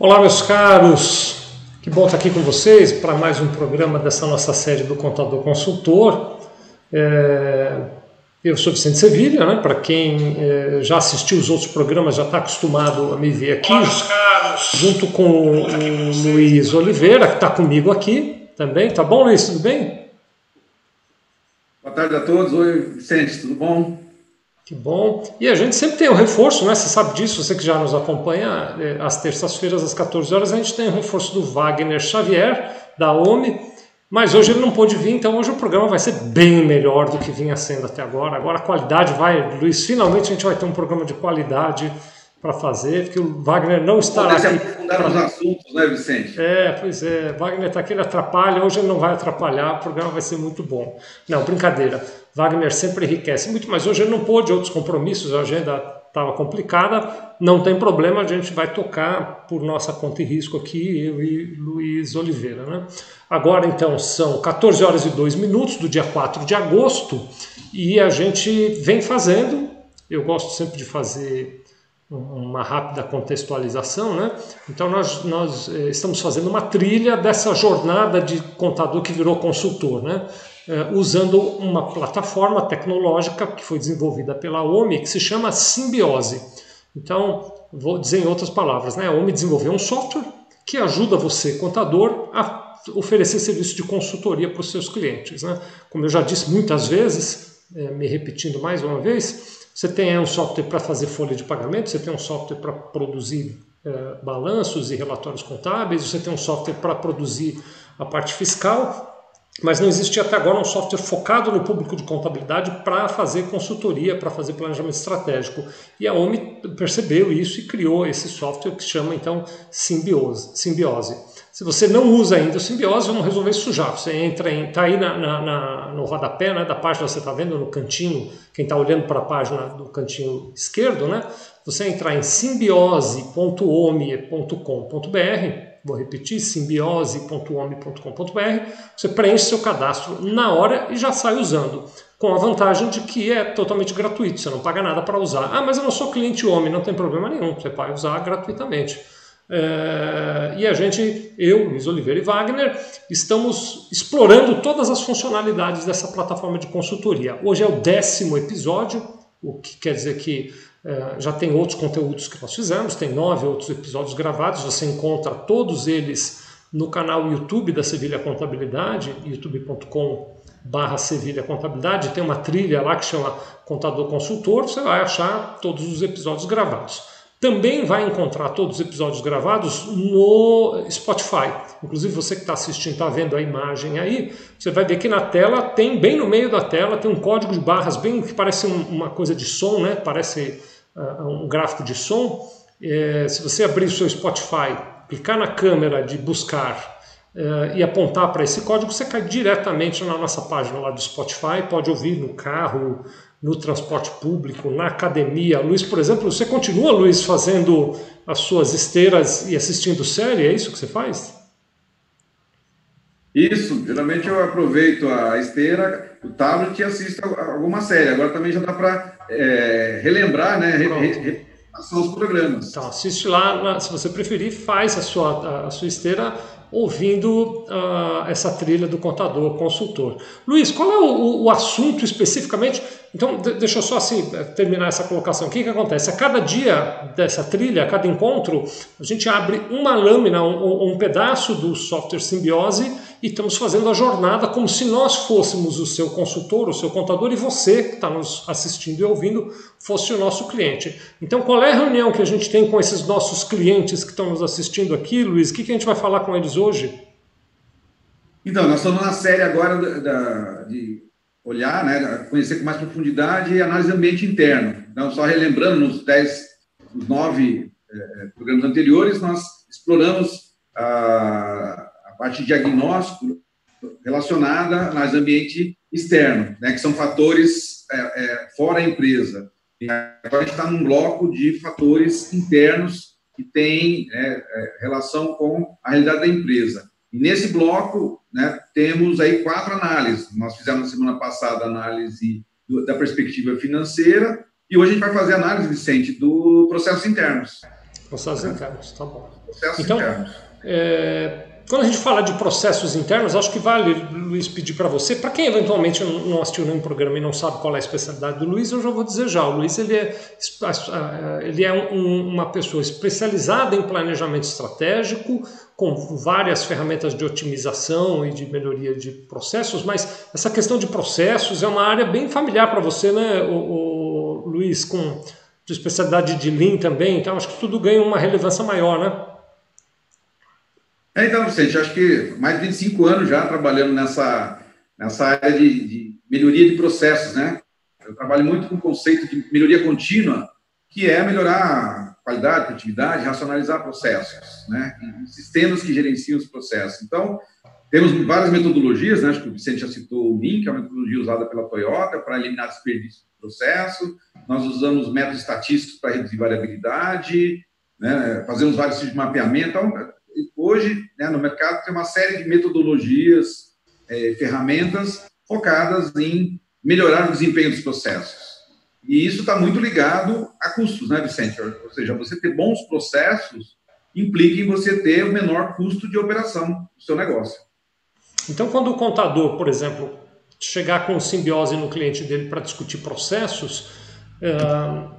Olá, meus caros. Que bom estar aqui com vocês para mais um programa dessa nossa série do Contador Consultor. É... Eu sou Vicente Sevilha, né? para quem é, já assistiu os outros programas, já está acostumado a me ver aqui, Olá, meus caros. junto com o, o Luiz Oliveira, que está comigo aqui também. Tá bom, Luiz? Tudo bem? Boa tarde a todos. Oi, Vicente, tudo bom? Que bom. E a gente sempre tem o um reforço, né? Você sabe disso, você que já nos acompanha, é, às terças-feiras, às 14 horas, a gente tem o um reforço do Wagner Xavier, da OMI, mas hoje ele não pôde vir, então hoje o programa vai ser bem melhor do que vinha sendo até agora. Agora a qualidade vai, Luiz, finalmente a gente vai ter um programa de qualidade para fazer, porque o Wagner não estará aqui. aprofundar pra... os assuntos, né, Vicente? É, pois é. Wagner está aqui, ele atrapalha. Hoje ele não vai atrapalhar, o programa vai ser muito bom. Não, brincadeira. Wagner sempre enriquece muito, mas hoje ele não pôde, outros compromissos, a agenda estava complicada. Não tem problema, a gente vai tocar por nossa conta e risco aqui, eu e Luiz Oliveira. Né? Agora, então, são 14 horas e 2 minutos do dia 4 de agosto e a gente vem fazendo. Eu gosto sempre de fazer uma rápida contextualização, né? Então nós, nós eh, estamos fazendo uma trilha dessa jornada de contador que virou consultor, né? Eh, usando uma plataforma tecnológica que foi desenvolvida pela OMI que se chama Simbiose. Então, vou dizer em outras palavras, né? A OMI desenvolveu um software que ajuda você, contador, a oferecer serviço de consultoria para os seus clientes, né? Como eu já disse muitas vezes, eh, me repetindo mais uma vez, você tem um software para fazer folha de pagamento, você tem um software para produzir é, balanços e relatórios contábeis, você tem um software para produzir a parte fiscal, mas não existia até agora um software focado no público de contabilidade para fazer consultoria, para fazer planejamento estratégico. E a OMI percebeu isso e criou esse software que chama então Simbiose. Simbiose. Se você não usa ainda o simbiose, vamos resolver isso já. Você entra em. Está aí na, na, na, no rodapé né, da página, você está vendo no cantinho, quem está olhando para a página do cantinho esquerdo, né? Você entrar em simbiose.ome.com.br, vou repetir, simbiose.ome.com.br, você preenche seu cadastro na hora e já sai usando. Com a vantagem de que é totalmente gratuito, você não paga nada para usar. Ah, mas eu não sou cliente OMI, não tem problema nenhum, você pode usar gratuitamente. É, e a gente, eu, Luiz Oliveira e Wagner, estamos explorando todas as funcionalidades dessa plataforma de consultoria. Hoje é o décimo episódio, o que quer dizer que já tem outros conteúdos que nós fizemos, tem nove outros episódios gravados, você encontra todos eles no canal YouTube da Sevilha Contabilidade, youtube.com barra Sevilha Contabilidade, tem uma trilha lá que chama Contador Consultor, você vai achar todos os episódios gravados. Também vai encontrar todos os episódios gravados no Spotify. Inclusive você que está assistindo, está vendo a imagem aí, você vai ver que na tela tem, bem no meio da tela, tem um código de barras bem que parece uma coisa de som, né? Parece uh, um gráfico de som. É, se você abrir o seu Spotify, clicar na câmera de buscar uh, e apontar para esse código, você cai diretamente na nossa página lá do Spotify, pode ouvir no carro, no transporte público, na academia. Luiz, por exemplo, você continua, Luiz, fazendo as suas esteiras e assistindo série? É isso que você faz? Isso, geralmente eu aproveito a esteira, o tablet e assisto alguma série. Agora também já dá para é, relembrar, né? Re, re, os programas. Então, assiste lá, se você preferir, faz a sua, a sua esteira ouvindo uh, essa trilha do contador consultor. Luiz, qual é o, o assunto especificamente? Então, deixa eu só assim eh, terminar essa colocação. O que, que acontece? A cada dia dessa trilha, a cada encontro, a gente abre uma lâmina, um, um pedaço do software Simbiose e estamos fazendo a jornada como se nós fôssemos o seu consultor, o seu contador e você que está nos assistindo e ouvindo fosse o nosso cliente. Então, qual é a reunião que a gente tem com esses nossos clientes que estão nos assistindo aqui, Luiz? O que, que a gente vai falar com eles hoje? Então, nós estamos na série agora da, da, de olhar, né, conhecer com mais profundidade e análise do ambiente interno. Então, só relembrando, nos dez, nos nove eh, programas anteriores, nós exploramos a, a parte diagnóstico relacionada à análise do ambiente externo, né, que são fatores é, fora a empresa. E agora a gente está num bloco de fatores internos que têm relação com a realidade da empresa. E nesse bloco, né, temos aí quatro análises. Nós fizemos na semana passada a análise do, da perspectiva financeira e hoje a gente vai fazer a análise, Vicente, do processos internos. Processos internos, tá bom. Processos então, internos. É, quando a gente fala de processos internos, acho que vale, Luiz, pedir para você, para quem eventualmente não assistiu nenhum programa e não sabe qual é a especialidade do Luiz, eu já vou dizer já. O Luiz ele é, ele é um, uma pessoa especializada em planejamento estratégico, com várias ferramentas de otimização e de melhoria de processos, mas essa questão de processos é uma área bem familiar para você, né, o, o Luiz, com de especialidade de Lean também, então acho que tudo ganha uma relevância maior, né? É, então, Vicente, acho que mais de 25 anos já trabalhando nessa, nessa área de, de melhoria de processos, né? Eu trabalho muito com o conceito de melhoria contínua, que é melhorar qualidade, produtividade, racionalizar processos, né? E sistemas que gerenciam os processos. Então, temos várias metodologias, né? Acho que o Vicente já citou o Lean, que é uma metodologia usada pela Toyota para eliminar desperdício do processo. Nós usamos métodos estatísticos para reduzir variabilidade, né? fazemos vários tipos de mapeamento. Então, hoje, né, no mercado, tem uma série de metodologias, é, ferramentas focadas em melhorar o desempenho dos processos. E isso está muito ligado a custos, né, Vicente? Ou seja, você ter bons processos implica em você ter o menor custo de operação do seu negócio. Então, quando o contador, por exemplo, chegar com simbiose no cliente dele para discutir processos, uh,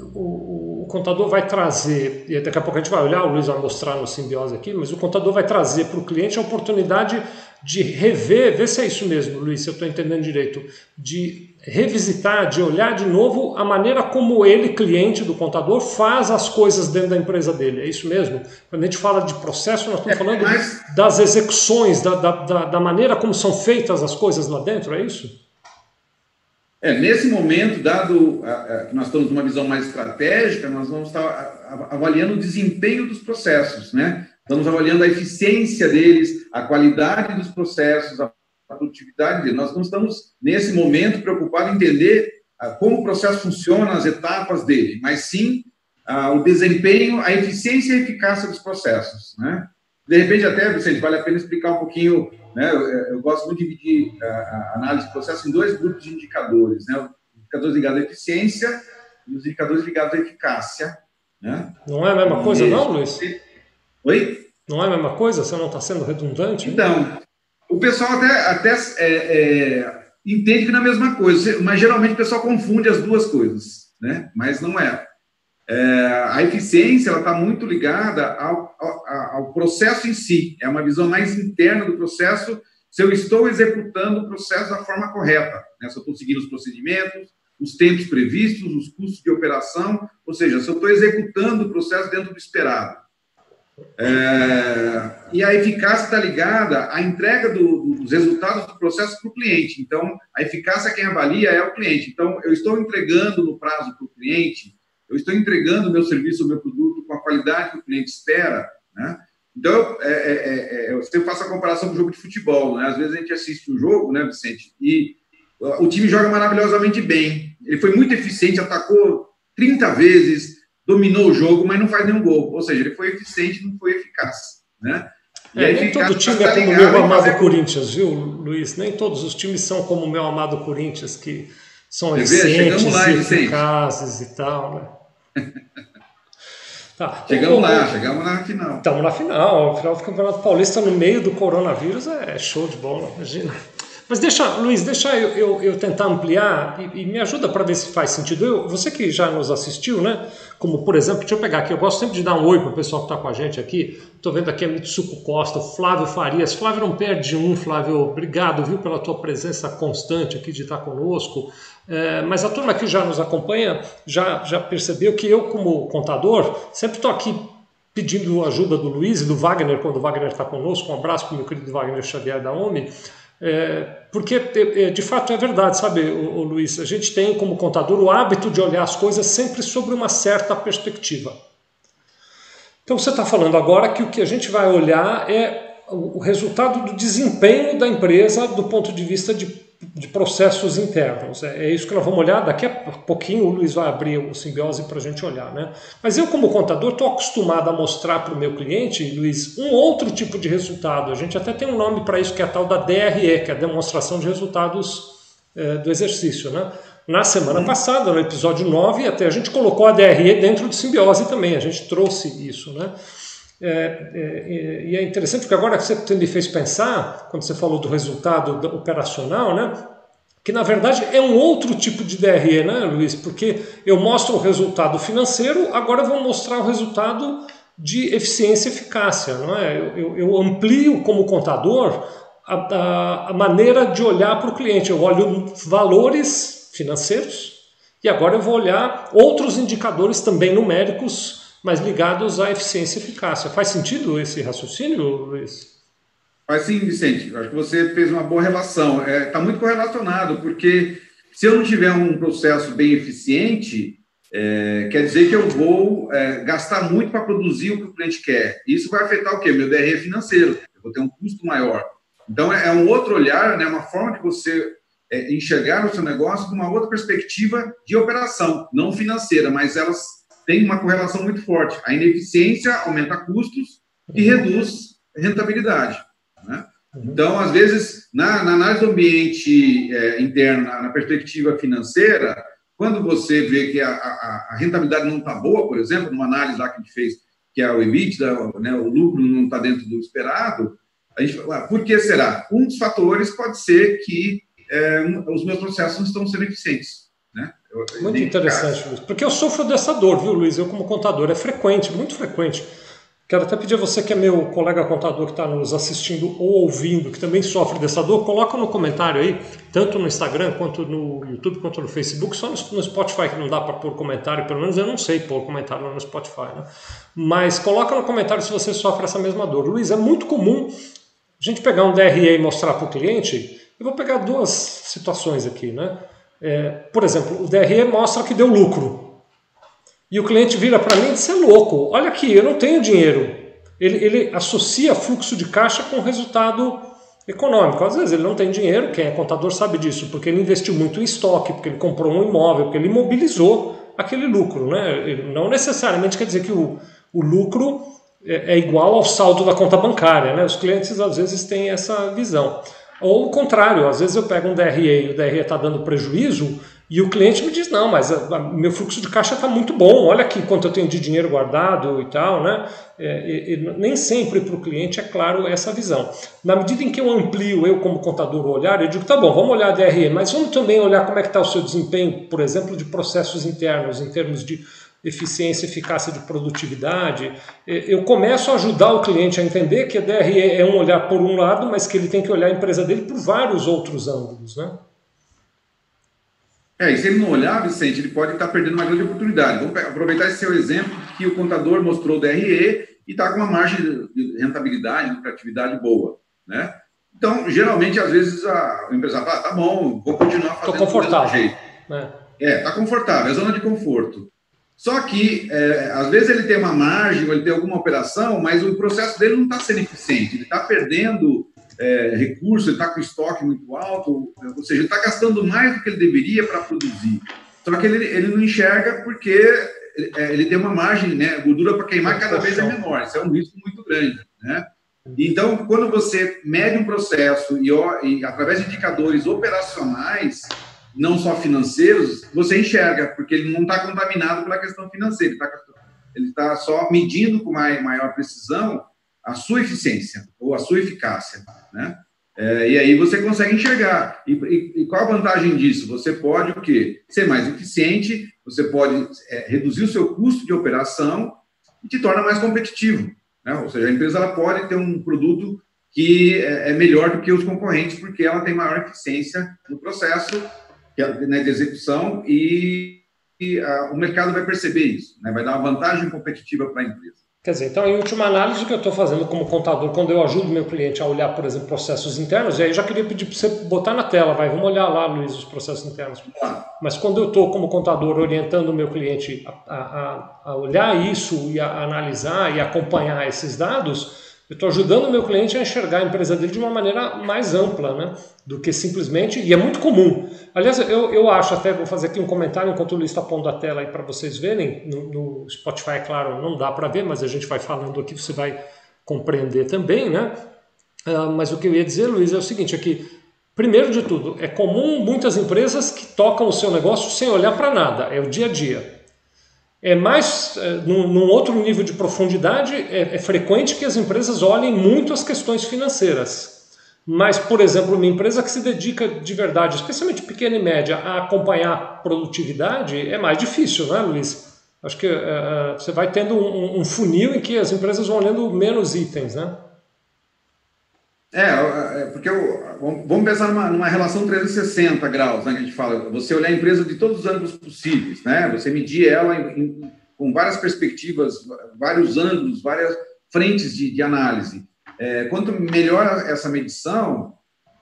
o, o, contador vai trazer, e daqui a pouco a gente vai olhar, o Luiz vai mostrar no simbiose aqui, mas o contador vai trazer para o cliente a oportunidade de rever, ver se é isso mesmo, Luiz, se eu estou entendendo direito, de revisitar, de olhar de novo a maneira como ele, cliente do contador, faz as coisas dentro da empresa dele. É isso mesmo? Quando a gente fala de processo, nós estamos é, falando das execuções, da, da, da maneira como são feitas as coisas lá dentro, é isso? É, nesse momento, dado que nós estamos numa visão mais estratégica, nós vamos estar avaliando o desempenho dos processos, né? Estamos avaliando a eficiência deles, a qualidade dos processos, a produtividade deles. Nós não estamos, nesse momento, preocupados em entender como o processo funciona, as etapas dele, mas sim o desempenho, a eficiência e a eficácia dos processos, né? De repente, até, Vicente, vale a pena explicar um pouquinho né? Eu, eu, gosto muito de dividir a, análise de processo em dois grupos de indicadores, né? Os indicadores ligados à eficiência e os indicadores ligados à eficácia. Né? Não é a mesma coisa, e... não, Luiz? Oi? Não é a mesma coisa? Você não está sendo redundante? Então, o pessoal até, até é, é, entende que não é a mesma coisa, mas geralmente o pessoal confunde as duas coisas, né? Mas não é. É, a eficiência está muito ligada ao, ao, ao, processo em si, é uma visão mais interna do processo, se eu estou executando o processo da forma correta, né? se eu estou seguindo os procedimentos, os tempos previstos, os custos de operação, ou seja, se eu estou executando o processo dentro do esperado. É, e a eficácia está ligada à entrega do, dos resultados do processo para o cliente. Então, a eficácia quem avalia é o cliente. Então, eu estou entregando no prazo para o cliente eu estou entregando o meu serviço, o meu produto com a qualidade que o cliente espera, né? Então, é, é, é, é eu sempre faço a comparação com o jogo de futebol, né? Às vezes a gente assiste um jogo, né, Vicente, e o time joga maravilhosamente bem. Ele foi muito eficiente, atacou 30 vezes, dominou o jogo, mas não faz nenhum gol. Ou seja, ele foi eficiente, não foi eficaz, né? E é, nem todo time é como o meu amado fazer... Corinthians, viu, Luiz? Nem todos os times são como o meu amado Corinthians, que são eficientes, eficazes e tal, né? Tá. Chegamos lá, chegamos na final. Estamos na final. O final do Campeonato Paulista no meio do coronavírus é show de bola, imagina. Mas deixa, Luiz, deixa eu, eu, eu tentar ampliar e, e, me ajuda para ver se faz sentido. Eu, você que já nos assistiu, né? Como por exemplo, deixa eu pegar aqui, eu gosto sempre de dar um oi para o pessoal que está com a gente aqui. Estou vendo aqui a Mitsuko Costa, o Flávio Farias. Flávio não perde um, Flávio. Obrigado, viu, pela tua presença constante aqui de estar conosco. É, mas a turma que já nos acompanha já, já percebeu que eu, como contador, sempre estou aqui pedindo ajuda do Luiz e do Wagner, quando o Wagner está conosco. Um abraço para o meu querido Wagner Xavier da OMI é, porque, é, de fato, é verdade, sabe, o, o Luiz? A gente tem, como contador, o hábito de olhar as coisas sempre sobre uma certa perspectiva. Então, você está falando agora que o que a gente vai olhar é o resultado do desempenho da empresa do ponto de vista de de processos internos. É, é isso que nós vamos olhar. Daqui a pouquinho o Luiz vai abrir o simbiose para a gente olhar. Né? Mas eu, como contador, estou acostumado a mostrar para o meu cliente, Luiz, um outro tipo de resultado. A gente até tem um nome para isso, que é a tal da DRE, que é a demonstração de resultados é, do exercício. Né? Na semana passada, no episódio 9, até a gente colocou a DRE dentro de simbiose também, a gente trouxe isso, né? É, é, e é interessante porque agora que você me fez pensar, quando você falou do resultado operacional, né? Que na verdade é um outro tipo de DRE, né, Luiz? Porque eu mostro o resultado financeiro, agora eu vou mostrar o resultado de eficiência e eficácia, não é? Eu, eu, eu amplio como contador a, a, a maneira de olhar para o cliente. Eu olho valores financeiros e agora eu vou olhar outros indicadores também numéricos, mas ligados à eficiência e eficácia. Faz sentido esse raciocínio, Luiz? Faz sim, Vicente. Acho que você fez uma boa relação. Está é, tá muito correlacionado, porque se eu não tiver um processo bem eficiente, é, quer dizer que eu vou é, gastar muito para produzir o que o cliente quer. Isso vai afetar o quê? Meu DRE financeiro. Eu vou ter um custo maior. Então, é, é um outro olhar, né, uma forma de você é, enxergar o seu negócio de uma outra perspectiva de operação, não financeira, mas elas têm uma correlação muito forte. A ineficiência aumenta custos e reduz rentabilidade. Né? Uhum. Então, às vezes, na, na análise do ambiente é, interno, na, na, perspectiva financeira, quando você vê que a, a, a rentabilidade não está boa, por exemplo, numa análise lá que a gente fez, que é o EBITDA, né, o lucro não está dentro do esperado, a gente fala, ah, por que será? Um dos fatores pode ser que é, os meus processos não estão sendo eficientes. Muito interessante, Luiz. Porque eu sofro dessa dor, viu, Luiz? Eu, como contador, é frequente, muito frequente. Quero até pedir a você, que é meu colega contador que está nos assistindo ou ouvindo, que também sofre dessa dor, coloca no comentário aí, tanto no Instagram, quanto no YouTube, quanto no Facebook, só no Spotify que não dá para pôr comentário, pelo menos eu não sei pôr comentário no Spotify, né? Mas coloca no comentário se você sofre essa mesma dor. Luiz, é muito comum a gente pegar um DRE e mostrar para o cliente eu vou pegar duas situações aqui, né? É, por exemplo, o DRE mostra que deu lucro. E o cliente vira para mim e diz: é louco, olha aqui, eu não tenho dinheiro. Ele, ele associa fluxo de caixa com resultado econômico. Às vezes ele não tem dinheiro, quem é contador sabe disso, porque ele investiu muito em estoque, porque ele comprou um imóvel, porque ele imobilizou aquele lucro. Né? Não necessariamente quer dizer que o, o lucro é, é igual ao saldo da conta bancária. Né? Os clientes às vezes têm essa visão. Ou o contrário, às vezes eu pego um DRE e o DRE está dando prejuízo e o cliente me diz, não, mas a, a, meu fluxo de caixa está muito bom, olha aqui quanto eu tenho de dinheiro guardado e tal, né? É, nem sempre para o cliente é claro essa visão. Na medida em que eu amplio, eu como contador, o olhar, eu digo, tá bom, vamos olhar a DRE, mas vamos também olhar como é que está o seu desempenho, por exemplo, de processos internos, em termos de eficiência, eficácia de produtividade, eu começo a ajudar o cliente a entender que a DRE é um olhar por um lado, mas que ele tem que olhar a empresa dele por vários outros ângulos, né? É, e se ele não olhar, Vicente, ele pode estar perdendo uma grande oportunidade. Vamos aproveitar esse seu exemplo que o contador mostrou o DRE e está com uma margem de rentabilidade, de lucratividade boa, né? Então, geralmente, às vezes, a, o empresário fala, ah, tá bom, vou continuar fazendo Tô confortável. do jeito. É. é, tá confortável, é zona de conforto. Só que, é, às vezes, ele tem uma margem, ou ele tem alguma operação, mas o processo dele não está sendo eficiente, ele está perdendo é, recursos, ele está com estoque muito alto, ou seja, ele está gastando mais do que ele deveria para produzir. Só que ele, ele não enxerga porque é, ele tem uma margem, né, gordura para queimar cada vez é menor, isso é um risco muito grande. Né? Então, quando você mede um processo e, e através de indicadores operacionais, não só financeiros, você enxerga, porque ele não está contaminado pela questão financeira, ele está tá só medindo com maior precisão a sua eficiência ou a sua eficácia, né? É, e aí você consegue enxergar. E, e, e, qual a vantagem disso? Você pode o quê? Ser mais eficiente, você pode é, reduzir o seu custo de operação e te torna mais competitivo. Né? Ou seja, a empresa ela pode ter um produto que é, é melhor do que os concorrentes, porque ela tem maior eficiência no processo né, de execução e, e a, o mercado vai perceber isso, né, vai dar uma vantagem competitiva para a empresa. Quer dizer, então, em última análise, o que eu estou fazendo como contador, quando eu ajudo meu cliente a olhar, por exemplo, processos internos, e aí já queria pedir para você botar na tela, vai, vamos olhar lá, Luiz, os processos internos. Mas quando eu estou como contador orientando o meu cliente a, a, a olhar isso e a analisar e acompanhar esses dados, eu estou ajudando o meu cliente a enxergar a empresa dele de uma maneira mais ampla, né? Do que simplesmente, e é muito comum. Aliás, eu, eu acho, até vou fazer aqui um comentário enquanto o Luiz está pondo a tela aí para vocês verem. No, no Spotify, é claro, não dá para ver, mas a gente vai falando aqui, você vai compreender também, né? Uh, mas o que eu ia dizer, Luiz, é o seguinte: aqui, Primeiro de tudo, é comum muitas empresas que tocam o seu negócio sem olhar para nada, é o dia a dia. É mais, é, num, num outro nível de profundidade, é, é frequente que as empresas olhem muito as questões financeiras. Mas, por exemplo, uma empresa que se dedica de verdade, especialmente pequena e média, a acompanhar produtividade, é mais difícil, não é, Luiz? Acho que é, você vai tendo um, um funil em que as empresas vão olhando menos itens, né? É, é, porque eu, vamos pensar numa, numa, relação 360 graus, né, que a gente fala. Você olhar a empresa de todos os ângulos possíveis, né? Você medir ela em, em, com várias perspectivas, vários ângulos, várias frentes de, de análise. É, quanto melhor essa medição,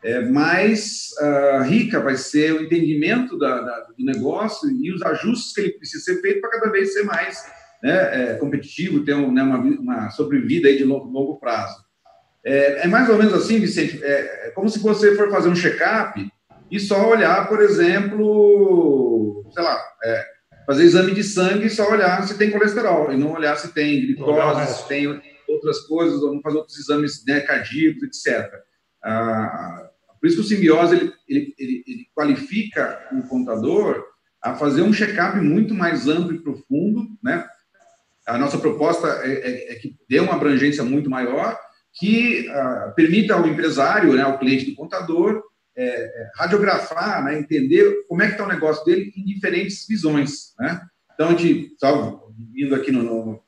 é, mais uh, rica vai ser o entendimento da, da, do negócio e os ajustes que ele precisa ser feito para cada vez ser mais né, é, competitivo, ter um, né, uma, uma sobrevida aí de longo, longo prazo. É, é, mais ou menos assim, Vicente, é, é como se você for fazer um check-up e só olhar, por exemplo, sei lá, é, fazer exame de sangue e só olhar se tem colesterol, e não olhar se tem glicose, se tem outras coisas, ou não fazer outros exames né, cardíacos, etc. Ah, por isso que o simbiose ele, ele, ele, ele qualifica o contador a fazer um check-up muito mais amplo e profundo, né? A nossa proposta é, é, é que dê uma abrangência muito maior que uh, permita ao empresário, né, ao cliente do contador, é, é, radiografar, né, entender como é que está o negócio dele em diferentes visões. Né? Então, a gente, só indo aqui no, no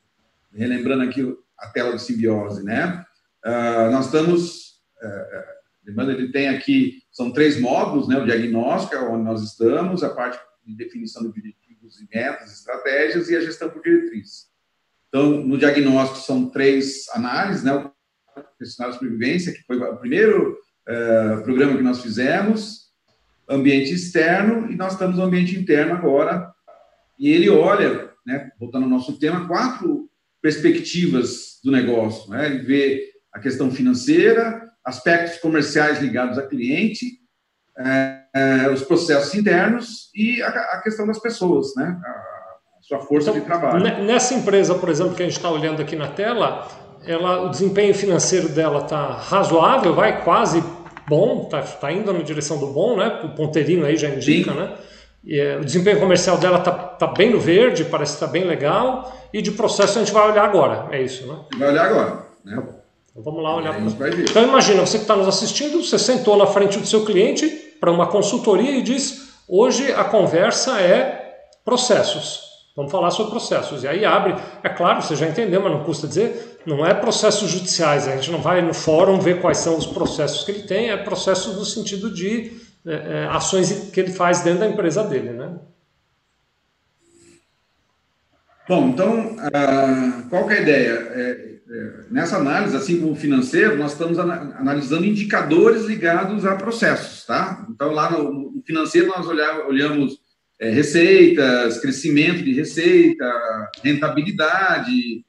relembrando aqui a tela do simbiose, né? Uh, nós estamos, uh, lembrando, ele tem aqui, são três módulos, né? O diagnóstico, é onde nós estamos, a parte de definição de objetivos e metas, estratégias, e a gestão por diretriz. Então, no diagnóstico são três análises, né? Questionário de sobrevivência, que foi o primeiro uh, programa que nós fizemos, ambiente externo, e nós estamos no ambiente interno agora. E ele olha, né, voltando ao nosso tema, quatro perspectivas do negócio. Né? Ele vê a questão financeira, aspectos comerciais ligados a cliente, é, é, os processos internos e a, a, questão das pessoas, né? A, a sua força então, de trabalho. Nessa empresa, por exemplo, que a gente está olhando aqui na tela, ela, o desempenho financeiro dela está razoável, vai quase bom, está tá indo na direção do bom, né? O ponteirinho aí já indica, Sim. né? E, é, o desempenho comercial dela está tá bem no verde, parece estar tá bem legal. E de processo a gente vai olhar agora, é isso, né? Vai olhar agora, né? Então vamos lá olhar. Pra... Então imagina, você que está nos assistindo, você sentou na frente do seu cliente para uma consultoria e diz: hoje a conversa é processos. Vamos falar sobre processos. E aí abre, é claro, você já entendeu, mas não custa dizer, não é processos judiciais, a gente não vai no fórum ver quais são os processos que ele tem, é processos no sentido de é, é, ações que ele faz dentro da empresa dele, né? Bom, então, uh, qual que é a ideia? É, é, nessa análise, assim como financeiro, nós estamos analisando indicadores ligados a processos, tá? Então, lá no, financeiro, nós olhamos é, receitas, crescimento de receita, rentabilidade,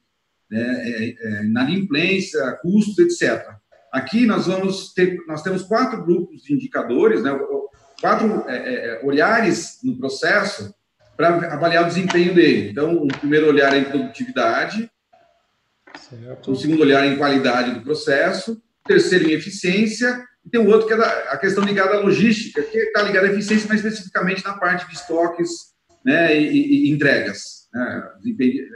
né, é, é, inadimplência, custos, etc. Aqui nós vamos ter, nós temos quatro grupos de indicadores, né, quatro é, é, olhares no processo para avaliar o desempenho dele. Então, o primeiro olhar é em produtividade, certo. o segundo olhar é em qualidade do processo, o terceiro em eficiência e tem o outro que é a questão ligada à logística, que está ligada à eficiência, mas especificamente na parte de estoques né, e, e entregas, né,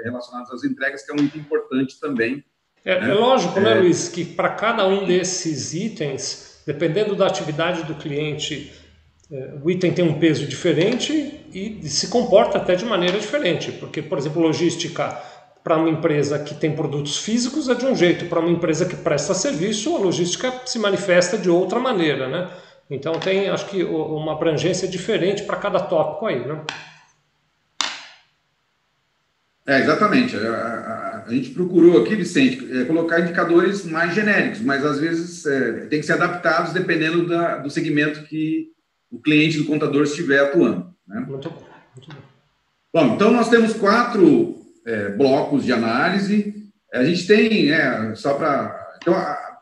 relacionados às entregas, que é um item importante também. É, né? é lógico, né, é... Luiz, que para cada um desses itens, dependendo da atividade do cliente, é, o item tem um peso diferente e se comporta até de maneira diferente, porque, por exemplo, logística para uma empresa que tem produtos físicos é de um jeito, para uma empresa que presta serviço, a logística se manifesta de outra maneira, né? Então tem, acho que, uma abrangência diferente para cada tópico aí, né? É, exatamente. A, a, a gente procurou aqui, Vicente, é, colocar indicadores mais genéricos, mas às vezes é, tem que ser adaptados dependendo da, do segmento que o cliente do contador estiver atuando. Né? Muito bom. Muito bom. Bom, então nós temos quatro é, blocos de análise. A gente tem, né, só para. Então,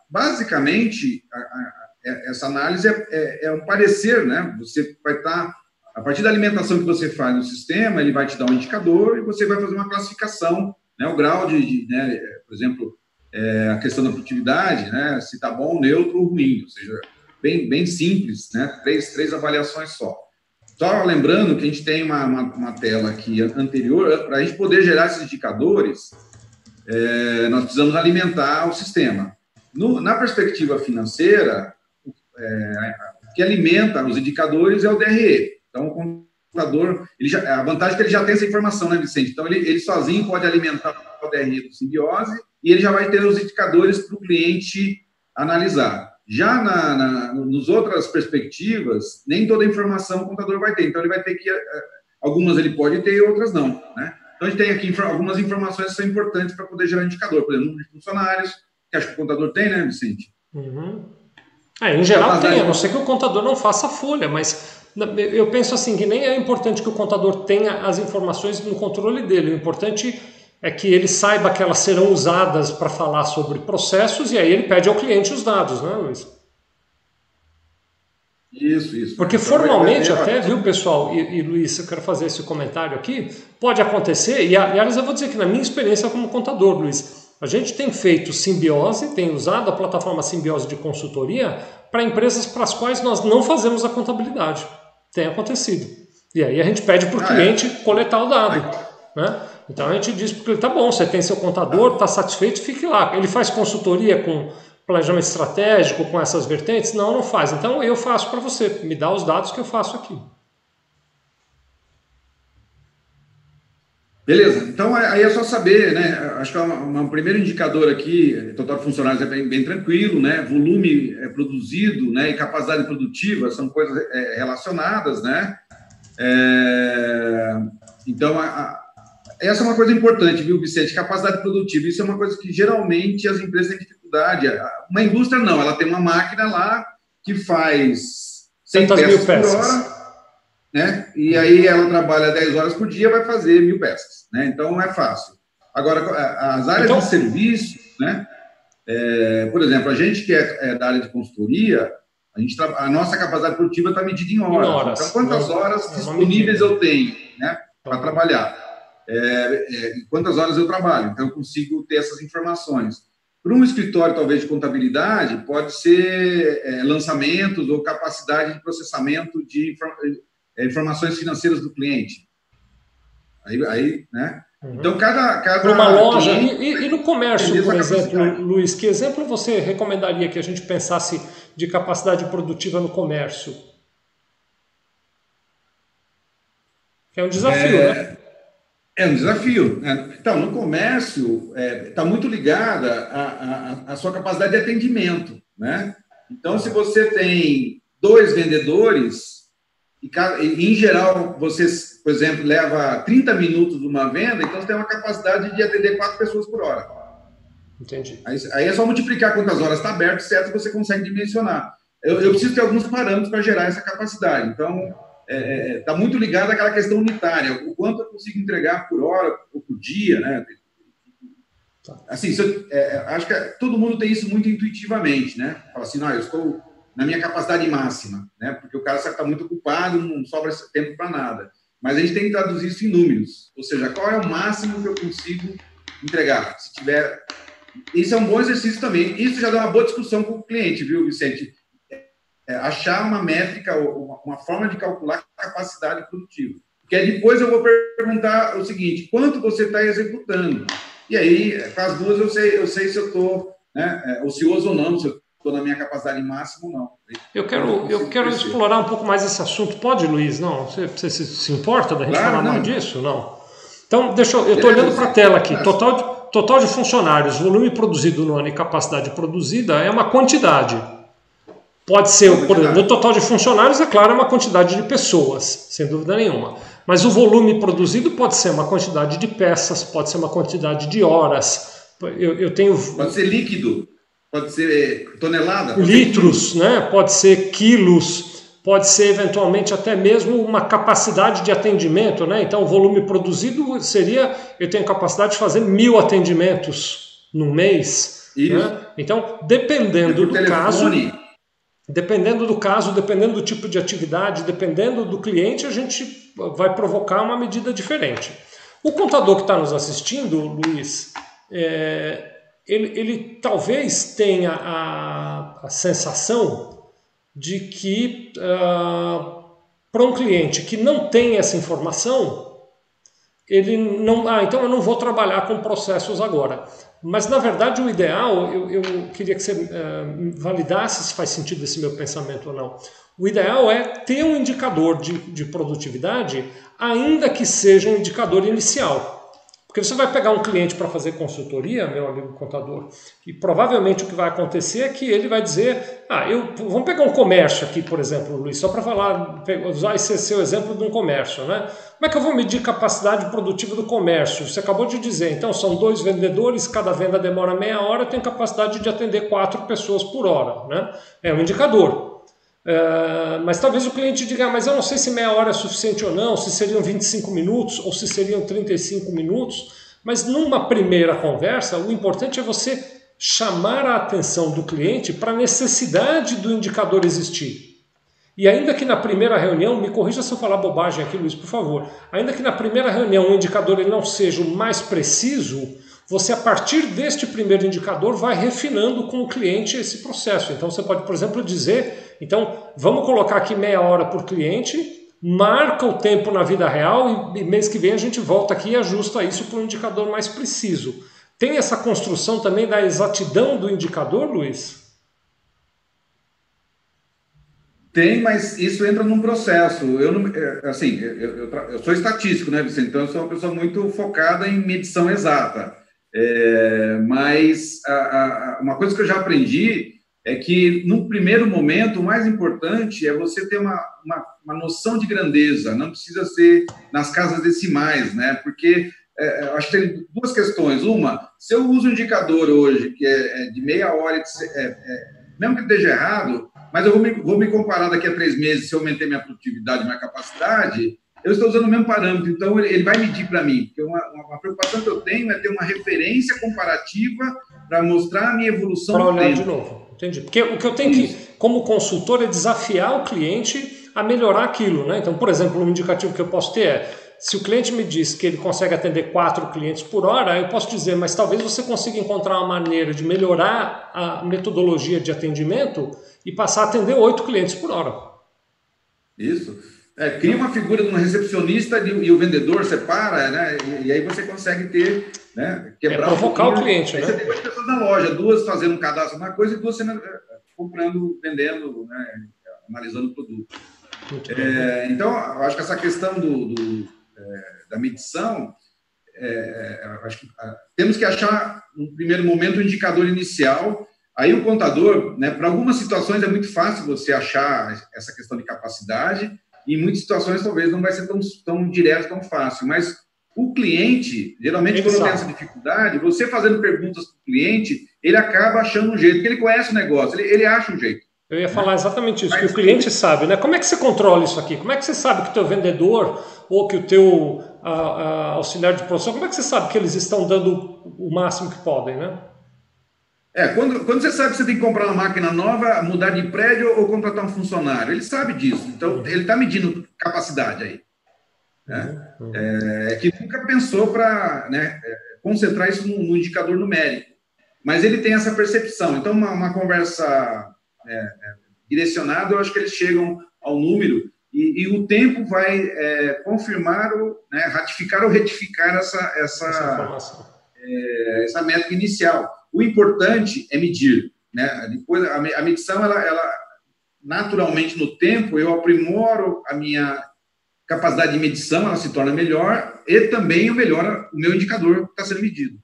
basicamente, a, a, é, essa análise é, é, é, um parecer, né? Você vai estar. Tá, a partir da alimentação que você faz no sistema, ele vai te dar um indicador e você vai fazer uma classificação, né? O grau de, de né, por exemplo, é, a questão da produtividade, né? Se está bom, neutro ou ruim, ou seja, bem, bem simples, né? Três, três avaliações só. Só lembrando que a gente tem uma, uma, uma tela aqui anterior, para a gente poder gerar esses indicadores, é, nós precisamos alimentar o sistema. No, na perspectiva financeira, é, o que alimenta os indicadores é o DRE. Então, o ele já, a vantagem é que ele já tem essa informação, né, Vicente? Então, ele, ele sozinho pode alimentar o DRE do simbiose e ele já vai ter os indicadores para o cliente analisar. Já na, na, nos outras perspectivas, nem toda informação o contador vai ter. Então, ele vai ter que. Eh, algumas ele pode ter e outras não. Né? Então, a gente tem aqui algumas informações que são importantes para poder gerar indicador. Por exemplo, número de funcionários, que acho que o contador tem, né, Vicente? Uhum. É, em geral tem, a não ser que o contador não faça folha, mas eu penso assim que nem é importante que o contador tenha as informações no controle dele. O importante é que ele saiba que elas serão usadas para falar sobre processos e aí ele pede ao cliente os dados, né, Luiz? Isso, isso. Porque então, formalmente é, até, viu, pessoal, e, e, Luiz, eu quero fazer esse comentário aqui, pode acontecer, e aliás eu vou dizer que na minha experiência como contador, Luiz, a gente tem feito simbiose, tem usado a plataforma simbiose de consultoria para empresas para as quais nós não fazemos a contabilidade. Tem acontecido. E aí a gente pede para o ah, é? cliente é? coletar o dado. Né? Então a gente diz para ele, tá bom, você tem seu contador, está satisfeito, fique lá. Ele faz consultoria com planejamento estratégico, com essas vertentes? Não, não faz. Então eu faço para você, me dá os dados que eu faço aqui. Beleza, então aí é só saber, né? Acho que é um primeiro indicador aqui, total de funcionários é bem, bem, tranquilo, né? Volume é produzido, né? E capacidade produtiva são coisas é, relacionadas, né? É, então, a, essa é uma coisa importante, viu, Vicente? Capacidade produtiva. Isso é uma coisa que geralmente as empresas têm dificuldade. Uma indústria não, ela tem uma máquina lá que faz 100 peças, mil peças por hora, né? E aí ela trabalha 10 horas por dia, vai fazer mil peças, né? Então é fácil. Agora, as áreas então... de serviço, né? É, por exemplo, a gente que é, é, da área de consultoria, a, gente a nossa capacidade produtiva está medida em horas. Em horas. Então, quantas horas disponíveis eu tenho né, para trabalhar? É, é, quantas horas eu trabalho. Então, eu consigo ter essas informações. Para um escritório, talvez, de contabilidade, pode ser é, lançamentos ou capacidade de processamento de é, informações financeiras do cliente. Aí, aí né? Uhum. Então, cada. cada Para uma loja. E, e, no comércio, por exemplo, Luiz, que exemplo você recomendaria que a gente pensasse de capacidade produtiva no comércio? É um desafio, é... né? É um desafio. Né? Então, no comércio, está é, tá muito ligada à, sua capacidade de atendimento. Né? Então, se você tem dois vendedores, e, em geral, você, por exemplo, leva 30 minutos uma venda, então você tem uma capacidade de atender quatro pessoas por hora. Entendi. Aí, aí é só multiplicar quantas horas está aberto, certo? Você consegue dimensionar. Eu, eu preciso ter alguns parâmetros para gerar essa capacidade. Então, está é, é, tá muito ligado àquela questão unitária, o quanto eu consigo entregar por hora ou por dia, né? Tá. Assim, eu, é, é, acho que todo mundo tem isso muito intuitivamente, né? Fala assim, não, eu estou na minha capacidade máxima, né? Porque o cara está muito ocupado, não sobra tempo para nada. Mas a gente tem que traduzir isso em números, ou seja, qual é o máximo que eu consigo entregar? Se tiver, isso é um bom exercício também. Isso já dá uma boa discussão com o cliente, viu, Vicente? É, achar uma métrica, uma, uma, forma de calcular capacidade produtiva. Porque depois eu vou perguntar o seguinte: quanto você está executando? E aí, com as duas, eu sei, eu sei se eu estou né, é, ocioso ou não, se eu estou na minha capacidade máxima ou não. Eu quero, eu quero explorar um pouco mais esse assunto. Pode, Luiz? Não? Você, você se, se, importa da gente claro, falar não. mais disso? Não. Então, deixa eu. estou olhando para a tela aqui. Total de, total de funcionários, volume produzido no ano e capacidade produzida é uma quantidade. Pode ser, por exemplo, o total de funcionários, é claro, é uma quantidade de pessoas, sem dúvida nenhuma. Mas o volume produzido pode ser uma quantidade de peças, pode ser uma quantidade de horas. Eu, eu tenho. Pode ser líquido, pode ser tonelada. Pode litros, ser né? Pode ser quilos, pode ser eventualmente até mesmo uma capacidade de atendimento, né? Então, o volume produzido seria: eu tenho capacidade de fazer mil atendimentos no mês. Isso. Né? Então, dependendo do telefone. caso Dependendo do caso, dependendo do tipo de atividade, dependendo do cliente, a gente vai provocar uma medida diferente. O contador que está nos assistindo, Luiz, é, ele, ele, talvez tenha a, a sensação de que uh, para um cliente que não tem essa informação, ele não. Ah, então eu não vou trabalhar com processos agora. Mas na verdade o ideal, eu, eu queria que você uh, validasse se faz sentido esse meu pensamento ou não. O ideal é ter um indicador de, de produtividade, ainda que seja um indicador inicial. Porque você vai pegar um cliente para fazer consultoria, meu amigo contador, e provavelmente o que vai acontecer é que ele vai dizer: Ah, eu, vamos pegar um comércio aqui, por exemplo, Luiz, só para falar, usar esse seu exemplo de um comércio, né? Como é que eu vou medir capacidade produtiva do comércio? Você acabou de dizer, então são dois vendedores, cada venda demora meia hora, tem capacidade de atender quatro pessoas por hora, né? É um indicador. Uh, mas talvez o cliente diga, ah, mas eu não sei se meia hora é suficiente ou não, se seriam 25 minutos ou se seriam 35 minutos. Mas numa primeira conversa, o importante é você chamar a atenção do cliente para a necessidade do indicador existir. E ainda que na primeira reunião, me corrija se eu falar bobagem aqui, Luiz, por favor. Ainda que na primeira reunião o indicador ele não seja o mais preciso, você, a partir deste primeiro indicador, vai refinando com o cliente esse processo. Então, você pode, por exemplo, dizer: então, vamos colocar aqui meia hora por cliente, marca o tempo na vida real e mês que vem a gente volta aqui e ajusta isso para um indicador mais preciso. Tem essa construção também da exatidão do indicador, Luiz? Tem, mas isso entra num processo. Eu não, é, assim, eu, eu, eu, sou estatístico, né, Vicente? Então eu sou uma pessoa muito focada em medição exata. É, mas a, a, uma coisa que eu já aprendi é que, no primeiro momento, o mais importante é você ter uma, uma, uma noção de grandeza, não precisa ser nas casas decimais, né? Porque é, acho que tem duas questões. Uma, se eu uso um indicador hoje que é, é de meia hora, é, é, mesmo que esteja errado, mas eu vou me, vou me comparar daqui a três meses se eu aumentei minha produtividade, minha capacidade, eu estou usando o mesmo parâmetro, então ele, vai medir para mim. Porque uma, uma, preocupação que eu tenho é ter uma referência comparativa para mostrar a minha evolução. Para olhar de novo, entendi. Porque o que eu tenho que, como consultor, é desafiar o cliente a melhorar aquilo. Né? Então, por exemplo, um indicativo que eu posso ter é se o cliente me diz que ele consegue atender quatro clientes por hora, eu posso dizer, mas talvez você consiga encontrar uma maneira de melhorar a metodologia de atendimento e passar a atender oito clientes por hora. Isso. É, cria uma figura de um recepcionista e o vendedor separa, né? E, e aí você consegue ter, né? Quebrar é provocar o, o cliente, né? Você tem duas pessoas na loja, duas fazendo um cadastro uma coisa e duas sendo, é, comprando, vendendo, né? analisando o produto. É, então, eu acho que essa questão do, do é, da medição, é, é acho que, temos que achar, no primeiro momento, o um indicador inicial. Aí o contador, né, para algumas situações é muito fácil você achar essa questão de capacidade, em muitas situações talvez não vai ser tão, tão direto, tão fácil, mas o cliente, geralmente ele quando sabe. tem essa dificuldade, você fazendo perguntas para o cliente, ele acaba achando um jeito, porque ele conhece o negócio, ele, ele acha um jeito. Eu ia falar exatamente isso, mas, que o cliente sabe, né? Como é que você controla isso aqui? Como é que você sabe que o teu vendedor ou que o teu a, a, auxiliar de produção, como é que você sabe que eles estão dando o máximo que podem, né? É, quando, quando você sabe que você tem que comprar uma máquina nova, mudar de prédio ou contratar um funcionário, ele sabe disso. Então, uhum. ele está medindo capacidade aí. Né? Uhum. É, é, que nunca pensou para né, é, concentrar isso no, no, indicador numérico. Mas ele tem essa percepção. Então, uma, uma conversa é, é direcionada, eu acho que eles chegam ao número e, e o tempo vai é, confirmar, ou, né, ratificar ou retificar essa, essa, essa, essa métrica inicial. O importante é medir. Né? Depois, a, a medição, ela, ela, naturalmente, no tempo, eu aprimoro a minha capacidade de medição, ela se torna melhor e também eu melhoro o meu indicador que está sendo medido.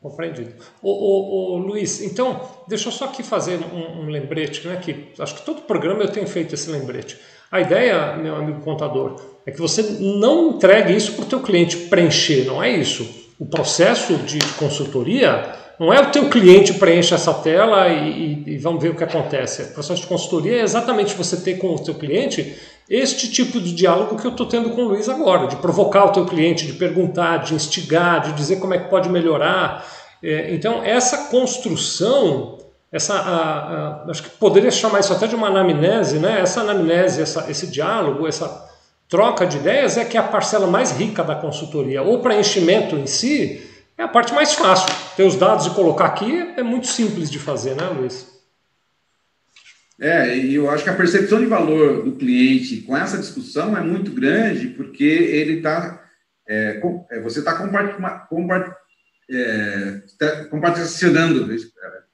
Compreendido. Ô, ô, ô, Luiz, então, deixa eu só aqui fazer um, um, lembrete, né, que acho que todo programa eu tenho feito esse lembrete. A ideia, meu amigo contador, é que você não entregue isso para o teu cliente preencher, não é isso. O processo de consultoria não é o teu cliente preenche essa tela e, e, e, vamos ver o que acontece. O processo de consultoria é exatamente você ter com o teu cliente este tipo de diálogo que eu estou tendo com o Luiz agora, de provocar o teu cliente, de perguntar, de instigar, de dizer como é que pode melhorar. É, então, essa construção, essa, a, a, acho que poderia chamar isso até de uma anamnese, né? essa anamnese, essa, esse diálogo, essa troca de ideias é que é a parcela mais rica da consultoria. O preenchimento em si é a parte mais fácil. Ter os dados e colocar aqui é muito simples de fazer, né, Luiz? É, e eu acho que a percepção de valor do cliente com essa discussão é muito grande, porque ele está. É, é, você está compartilhando. É, tá compartilhando.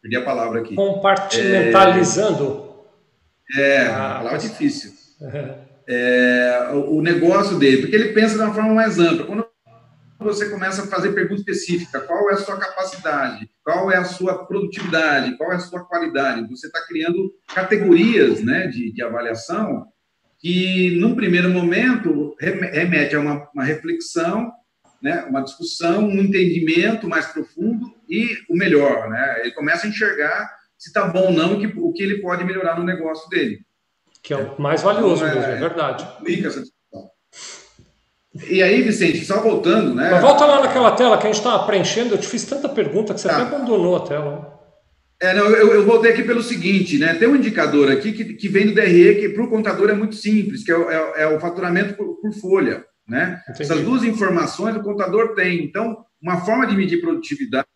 Perdi a palavra aqui. Compartimentalizando. É, é ah, palavra difícil. É, o, o negócio dele, porque ele pensa de uma forma mais ampla. Quando você começa a fazer pergunta específica, qual é a sua capacidade, qual é a sua produtividade, qual é a sua qualidade, você está criando categorias né, de, de, avaliação que, num primeiro momento, remete a uma, uma reflexão, né, uma discussão, um entendimento mais profundo e o melhor. Né? Ele começa a enxergar se está bom ou não, que, o que ele pode melhorar no negócio dele. Que é o mais valioso então, é, mesmo, é verdade. Rica essa e aí, Vicente, só voltando, né? Mas volta lá naquela tela que a gente estava preenchendo, eu te fiz tanta pergunta que você tá. até abandonou a tela. É, não, eu, eu, voltei aqui pelo seguinte, né? Tem um indicador aqui que, que vem do DRE, que para o contador é muito simples, que é o, é, é o faturamento por, por, folha, né? Essas duas informações o contador tem. Então, uma forma de medir produtividade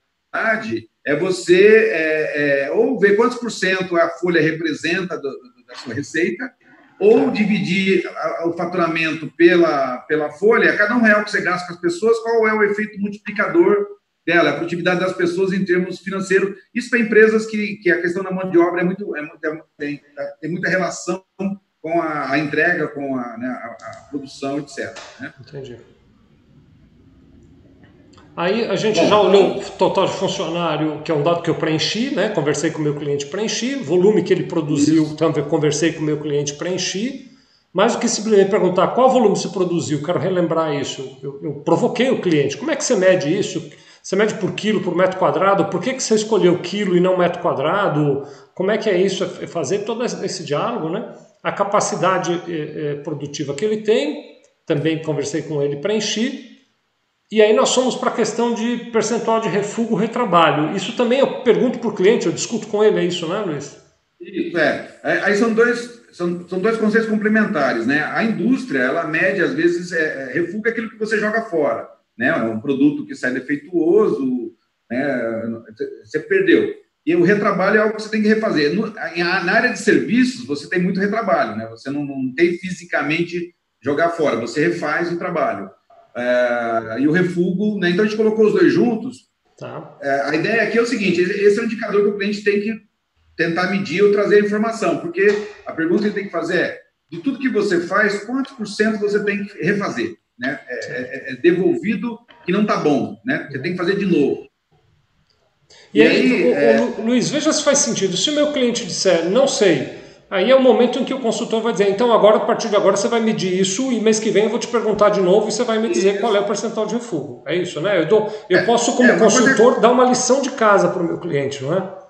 é você é, é, ou ver quantos por cento a folha representa do, do, da sua receita, ou dividir o faturamento pela, pela folha, cada um real que você gasta com as pessoas, qual é o efeito multiplicador dela, a produtividade das pessoas em termos financeiros. Isso para empresas que, que a questão da mão de obra é muito, é, é, tem, tem muita relação com a, a entrega, com a, né, a, a, produção, etc. Né? Entendi. Aí a gente Bom, já olhou o total de funcionário, que é um dado que eu preenchi, né? Conversei com o meu cliente, preenchi. Volume que ele produziu, isso. também conversei com o meu cliente, preenchi. Mais do que simplesmente perguntar qual volume se produziu, quero relembrar isso. Eu, eu, provoquei o cliente. Como é que você mede isso? Você mede por quilo, por metro quadrado? Por que, que você escolheu quilo e não metro quadrado? Como é que é isso? É fazer todo esse diálogo, né? A capacidade é, é, produtiva que ele tem, também conversei com ele, preenchi. E aí nós somos para a questão de percentual de refúgio retrabalho. Isso também eu pergunto para o cliente, eu discuto com ele, é isso, né, Luiz? Isso, é. Aí são dois, são, são dois conceitos complementares, né? A indústria, ela mede, às vezes, é, é, aquilo que você joga fora, né? É um produto que sai defeituoso, né? Você perdeu. E o retrabalho é algo que você tem que refazer. No, na área de serviços, você tem muito retrabalho, né? Você não, não tem fisicamente jogar fora, você refaz o trabalho é, e o refúgio, né? Então a gente colocou os dois juntos. Tá. É, a ideia aqui é o seguinte: esse é um indicador que o cliente tem que tentar medir ou trazer informação, porque a pergunta que ele tem que fazer é: de tudo que você faz, quantos por cento você tem que refazer? Né? É, é, é devolvido que não está bom, né? Você tem que fazer de novo. E, e aí, aí o, é o, Luiz, veja se faz sentido. Se o meu cliente disser, não sei, Aí é o momento em que o consultor vai dizer, então agora, a partir de agora, você vai medir isso e mês que vem eu vou te perguntar de novo e você vai me dizer isso. qual é o percentual de refúgio. É isso, né? Eu, dou, eu é, posso, como é, consultor, dar uma lição de casa para o meu cliente, não é?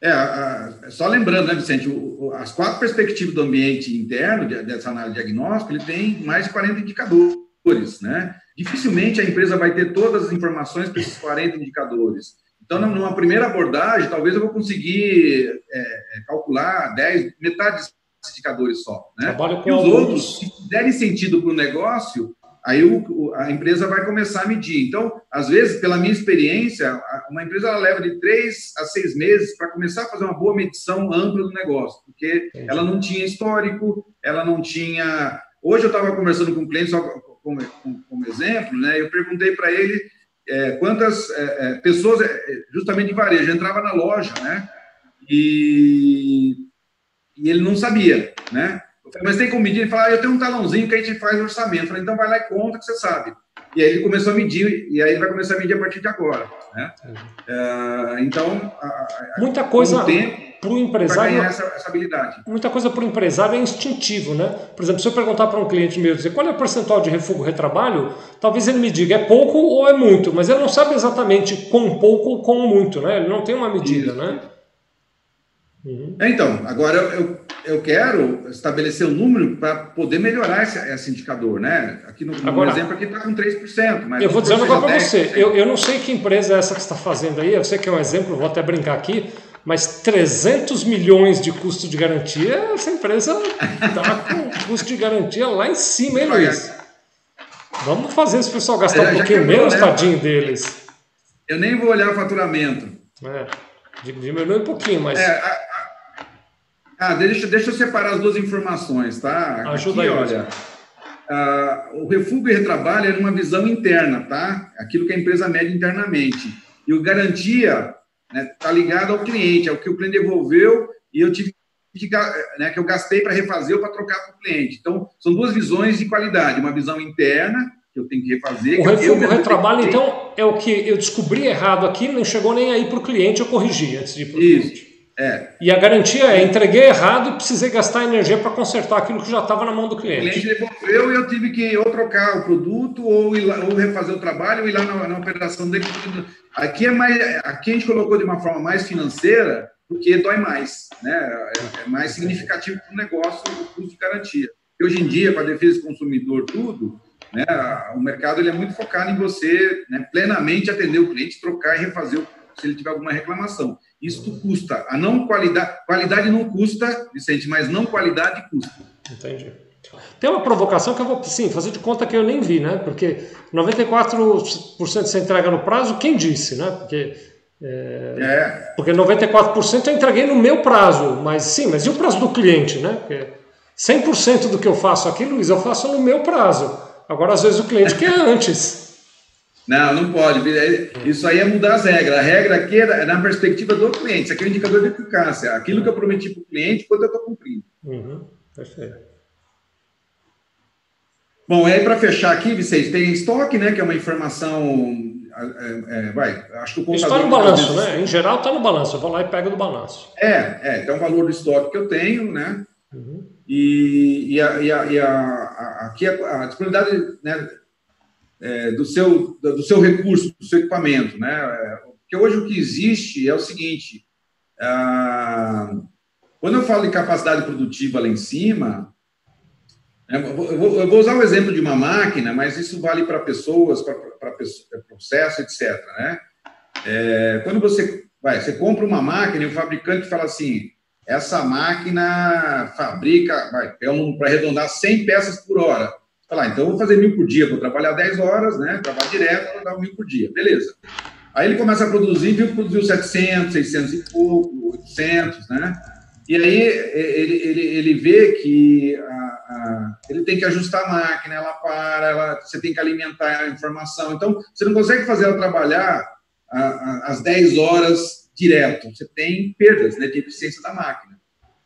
É, só lembrando, né, Vicente, o, as quatro perspectivas do ambiente interno dessa análise diagnóstica, ele tem mais de 40 indicadores, né? Dificilmente a empresa vai ter todas as informações para esses 40 indicadores. Então, numa primeira abordagem, talvez eu vou conseguir é, é calcular 10, metade desses indicadores só. Né? E os outros, se derem sentido para o negócio, aí o, a empresa vai começar a medir. Então, às vezes, pela minha experiência, uma empresa leva de três a seis meses para começar a fazer uma boa medição ampla do negócio, porque Entendi. ela não tinha histórico, ela não tinha. Hoje eu estava conversando com um cliente, só como, como, como exemplo, né? Eu perguntei para ele é, quantas é, é pessoas, é, justamente de varejo, entrava na loja, né? E, e ele não sabia, né? mas tem como medir? Ele falou, ah, eu tenho um talãozinho que a gente faz orçamento. Eu falei, então vai lá e conta que você sabe. E aí ele começou a medir, e aí ele vai começar a medir a partir de agora. Né? É, então, a, a, muita coisa para o empresário. Essa, essa. Muita coisa para o empresário é instintivo, né? Por exemplo, se eu perguntar para um cliente meu dizer qual é o percentual de refúgio retrabalho, talvez ele me diga é pouco ou é muito, mas ele não sabe exatamente com pouco ou com muito, né? Ele não tem uma medida, Isso. né? Uhum. Então, agora eu, eu quero estabelecer um número para poder melhorar esse, esse, indicador, né? Aqui no, no agora, exemplo aqui está com 3%. Mas eu vou dizer uma coisa para você. Eu, eu não sei que empresa é essa que está fazendo aí, eu sei que é um exemplo, vou até brincar aqui, mas 300 milhões de custo de garantia, essa empresa está com custo de garantia lá em cima, hein, Luiz? Vamos fazer esse pessoal gastar é, um pouquinho menos, né? tadinho deles. Eu nem vou olhar o faturamento. É, diminui um pouquinho, mas... É, Ah, deixa, deixa eu separar as duas informações, tá? Ajuda Aqui, aí, olha. Uh, o refúgio e retrabalho é uma visão interna, tá? Aquilo que a empresa mede internamente. E o garantia está né, tá ligado ao cliente, é o que o cliente devolveu e eu tive que, né, que eu gastei para refazer ou para trocar para o cliente. Então, são duas visões de qualidade. Uma visão interna, que eu tenho que refazer. O refúgio retrabalho, então, é o que eu descobri errado aqui, não chegou nem aí para o cliente, eu corrigi antes de ir para o cliente. É. E a garantia é, entreguei errado e precisei gastar energia para consertar aquilo que já estava na mão do cliente. O cliente devolveu e eu tive que ou trocar o produto ou, lá, ou refazer o trabalho ou ir lá na, na, operação dele. Aqui, é mais, aqui a gente colocou de uma forma mais financeira, porque dói mais, né? é, é mais significativo para o negócio o custo de garantia. E hoje em dia, com a defesa do consumidor, tudo, né, o mercado ele é muito focado em você né, plenamente atender o cliente, trocar e refazer se ele tiver alguma reclamação. Isso custa. A não qualidade, qualidade não custa, Vicente, mas não qualidade custa. Entendi. Tem uma provocação que eu vou, sim, fazer de conta que eu nem vi, né? Porque 94% se entrega no prazo, quem disse, né? Porque é, é. Porque 94% eu entreguei no meu prazo, mas sim, mas e o prazo do cliente, né? Porque 100% do que eu faço aqui, Luiz, eu faço no meu prazo. Agora, às vezes, o cliente quer antes. Não, não pode. Isso aí é mudar as regras. A regra aqui é na perspectiva do cliente. Isso aqui é um indicador de eficácia. Aquilo que eu prometi para o cliente, quanto eu estou cumprindo. Uhum, perfeito. Bom, e aí para fechar aqui, Vicente, tem estoque, né? Que é uma informação. É, é, vai, acho que o Isso está no balanço, né? Em geral está no balanço. Eu vou lá e pego do balanço. É, é. Então, o valor do estoque que eu tenho, né? Uhum. E, e, a, e, a, e a, aqui a, a disponibilidade né, é, do, seu, do seu recurso, do seu equipamento. Né? É, porque hoje o que existe é o seguinte: ah, quando eu falo em capacidade produtiva lá em cima, né, eu vou, eu vou usar o exemplo de uma máquina, mas isso vale para pessoas, para processo, etc. Né? É, quando você vai, você compra uma máquina e o fabricante fala assim: essa máquina fabrica, vai, é um, para arredondar 100 peças por hora. Fala, ah, então eu vou fazer mil por dia, vou trabalhar 10 horas, né? Trabalho direto, vou dar mil por dia. Beleza. Aí ele começa a produzir, viu que produziu 700, 600 e pouco, 800, né? E aí ele, ele, ele vê que a, a, ele tem que ajustar a máquina, ela para, ela, você tem que alimentar a informação. Então, você não consegue fazer ela trabalhar as 10 horas direto. Você tem perdas né, de eficiência da máquina.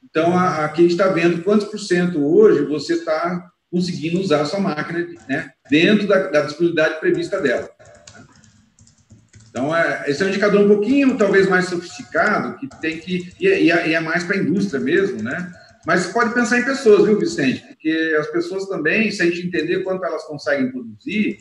Então, aqui a gente está vendo quantos por cento hoje você está conseguindo usar a sua máquina né, dentro da, da disponibilidade prevista dela. Então, é, esse é um indicador um pouquinho, talvez, mais sofisticado, que tem que. E, é, e é, é mais para a indústria mesmo, né? Mas pode pensar em pessoas, viu, Vicente? Porque as pessoas também, se a gente entender quanto elas conseguem produzir,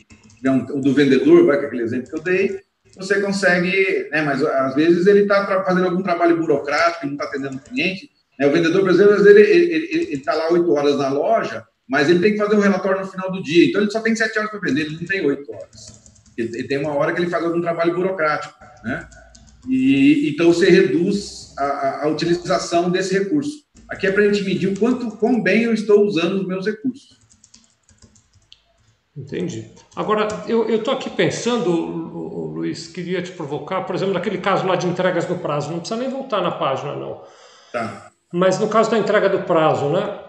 o do vendedor, vai com aquele exemplo que eu dei, você consegue, né? Mas às vezes ele está fazendo algum trabalho burocrático, não está atendendo o cliente. Né? O vendedor, exemplo, às vezes ele está lá oito horas na loja, mas ele tem que fazer um relatório no final do dia. Então, ele só tem sete horas para vender, ele não tem oito horas. Ele, tem uma hora que ele faz algum trabalho burocrático, né? E, então, você reduz a, a utilização desse recurso. Aqui é para a gente medir o quanto, quão bem eu estou usando os meus recursos. Entendi. Agora, eu estou aqui pensando, Luiz, queria te provocar, por exemplo, naquele caso lá de entregas no prazo, não precisa nem voltar na página, não. Tá. Mas no caso da entrega do prazo, né?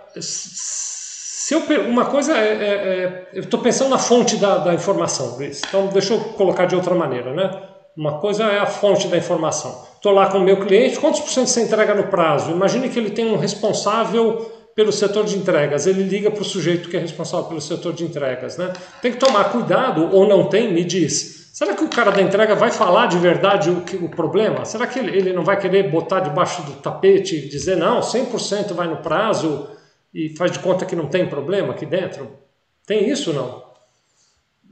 Se eu, uma coisa é, é, é eu estou pensando na fonte da, da informação, Luiz. Então deixa eu colocar de outra maneira, né? Uma coisa é a fonte da informação. Estou lá com o meu cliente, quantos por cento você entrega no prazo? Imagine que ele tem um responsável pelo setor de entregas, ele liga para o sujeito que é responsável pelo setor de entregas, né? Tem que tomar cuidado, ou não tem, me diz. Será que o cara da entrega vai falar de verdade o, que, o problema? Será que ele, ele não vai querer botar debaixo do tapete e dizer, não, 100% vai no prazo, e faz de conta que não tem problema aqui dentro? Tem isso não?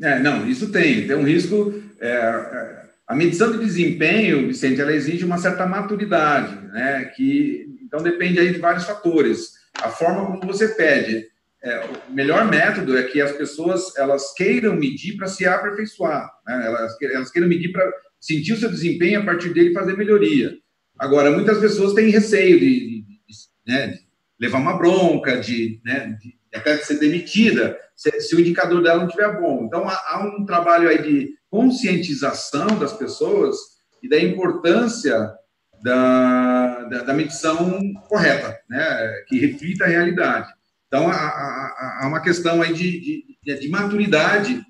É, não, isso tem. Tem um risco. É, é, a medição de desempenho, Vicente, ela exige uma certa maturidade, né? Que, então depende aí de vários fatores. A forma como você pede. É, o melhor método é que as pessoas elas queiram medir para se aperfeiçoar, né? elas, elas queiram medir para sentir o seu desempenho a partir dele fazer melhoria. Agora, muitas pessoas têm receio de, de, de, né, de levar uma bronca, de, né, de até ser demitida, se, se, o indicador dela não estiver bom. Então, há, há, um trabalho aí de conscientização das pessoas e da importância da, da, da medição correta, né, que reflita a realidade. Então, há, há, há uma questão aí de, de, de maturidade,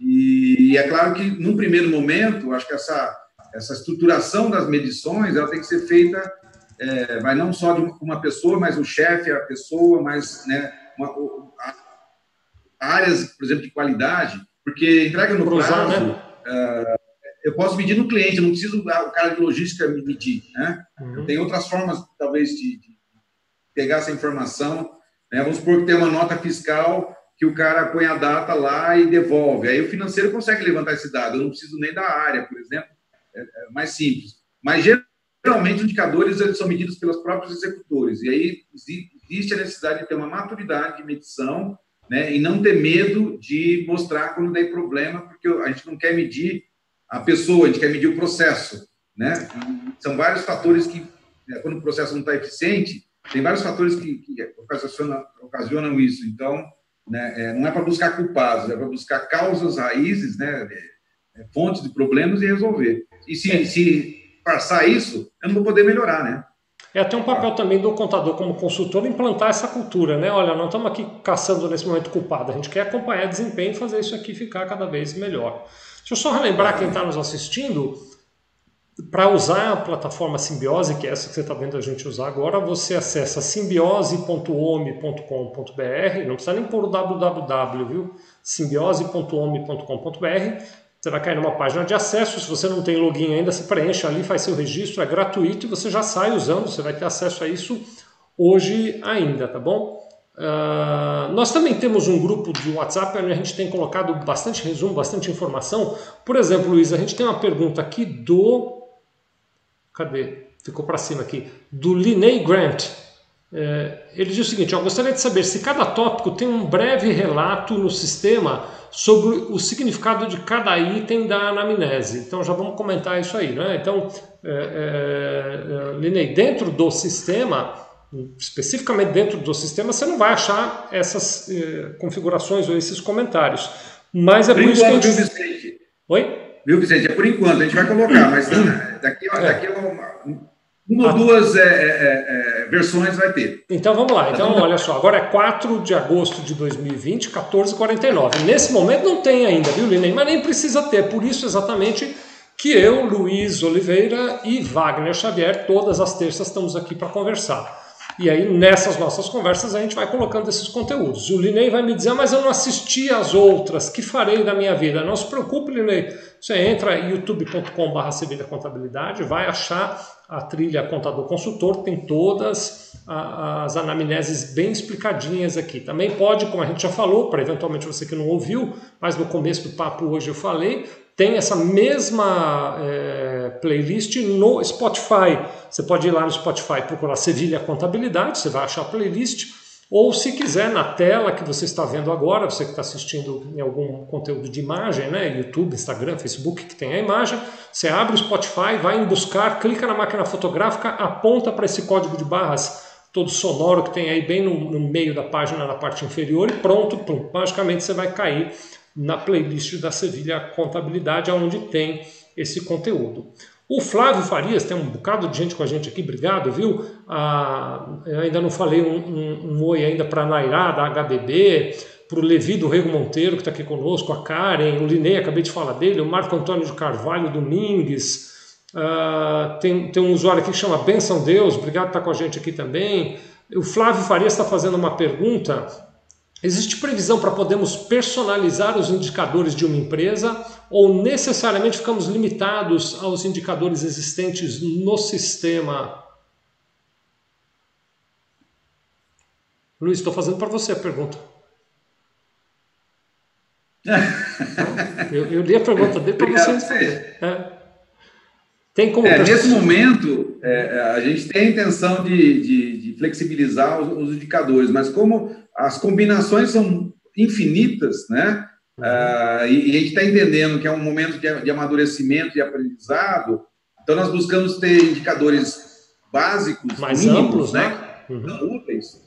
e, e, é claro que, num primeiro momento, acho que essa, essa estruturação das medições ela tem que ser feita, é, mas não só de uma pessoa, mas o chefe, a pessoa, mas né, uma, áreas, por exemplo, de qualidade, porque entrega no Cruzar, prazo, né? uh, eu posso medir no cliente, eu não preciso o cara de logística me medir, né? Uhum. Tem outras formas, talvez, de, de pegar essa informação né? Vamos supor que tem uma nota fiscal que o cara põe a data lá e devolve. Aí o financeiro consegue levantar esse dado. Eu não preciso nem da área, por exemplo. É, é mais simples. Mas geralmente os indicadores eles são medidos pelos próprios executores. E aí existe a necessidade de ter uma maturidade de medição né, e não ter medo de mostrar quando tem problema, porque a gente não quer medir a pessoa, a gente quer medir o processo. Né? São vários fatores que, né, quando o processo não está eficiente, tem vários fatores que, que ocasionam, ocasionam isso. Então, né, é, não é para buscar culpados, é para buscar causas, raízes, né, é, fontes de problemas e resolver. E se, se passar isso, eu não vou poder melhorar, né? É até um papel também do contador como consultor implantar essa cultura, né? Olha, não estamos aqui caçando nesse momento culpado, a gente quer acompanhar desempenho e fazer isso aqui ficar cada vez melhor. Deixa eu só relembrar quem está nos assistindo, para usar a plataforma Simbiose, que é essa que você está vendo a gente usar agora, você acessa simbiose.ome.com.br, não precisa nem pôr o www, viu? simbiose.ome.com.br. Você vai cair numa página de acesso. Se você não tem login ainda, você preenche ali, faz seu registro, é gratuito e você já sai usando. Você vai ter acesso a isso hoje ainda, tá bom? Uh, nós também temos um grupo de WhatsApp onde a gente tem colocado bastante resumo, bastante informação. Por exemplo, Luiz, a gente tem uma pergunta aqui do Cadê? Ficou para cima aqui. Do Linney Grant. É, ele diz o seguinte: eu gostaria de saber se cada tópico tem um breve relato no sistema sobre o significado de cada item da anamnese. Então já vamos comentar isso aí, né? Então, é, é, é Linney, dentro do sistema, especificamente dentro do sistema, você não vai achar essas é, configurações ou esses comentários. Mas é por, por isso que a gente... Oi? Viu, Vicente? É por enquanto, a gente vai colocar, mas daqui, é. daqui uma, uma ou duas é, é, é, é, versões vai ter. Então vamos lá. Então, olha só, agora é 4 de agosto de 2020, 14h49. Nesse momento não tem ainda, viu, Linei? Mas nem precisa ter. Por isso, exatamente, que eu, Luiz Oliveira e Wagner Xavier, todas as terças, estamos aqui para conversar. E aí, nessas nossas conversas, a gente vai colocando esses conteúdos. O Linei vai me dizer, ah, mas eu não assisti as outras, que farei da minha vida? Não se preocupe, Linei. Você entra youtube.com.br Contabilidade, vai achar a trilha Contador Consultor, tem todas as anamneses bem explicadinhas aqui. Também pode, como a gente já falou, para eventualmente você que não ouviu, mas no começo do papo hoje eu falei, tem essa mesma é, playlist no Spotify. Você pode ir lá no Spotify procurar Sevilha Contabilidade, você vai achar a playlist. Ou se quiser, na tela que você está vendo agora, você que está assistindo em algum conteúdo de imagem, né? YouTube, Instagram, Facebook, que tem a imagem, você abre o Spotify, vai em buscar, clica na máquina fotográfica, aponta para esse código de barras todo sonoro que tem aí bem no, no meio da página, na parte inferior, e pronto, pum, magicamente você vai cair na playlist da Sevilha Contabilidade, onde tem esse conteúdo. O Flávio Farias, tem um bocado de gente com a gente aqui, obrigado, viu? Ah, ainda não falei um, um, um oi ainda para a Nairá, da HBB, para o Levi do Rego Monteiro, que está aqui conosco, a Karen, o Linei, acabei de falar dele, o Marco Antônio de Carvalho Domingues, ah, tem, tem um usuário aqui que chama Benção Deus, obrigado por estar com a gente aqui também. O Flávio Farias está fazendo uma pergunta Existe previsão para podermos personalizar os indicadores de uma empresa ou necessariamente ficamos limitados aos indicadores existentes no sistema? Luiz, estou fazendo para você a pergunta. eu, eu, li a pergunta dele para você responder. É. Tem como é, nesse momento, é, a gente tem a intenção de, de, de flexibilizar os, os indicadores, mas como as combinações são infinitas, né? Uh, e, e, a gente está entendendo que é um momento de, de amadurecimento e aprendizado, então nós buscamos ter indicadores básicos, mais mínimos, amplos, né? né? Uhum. Úteis.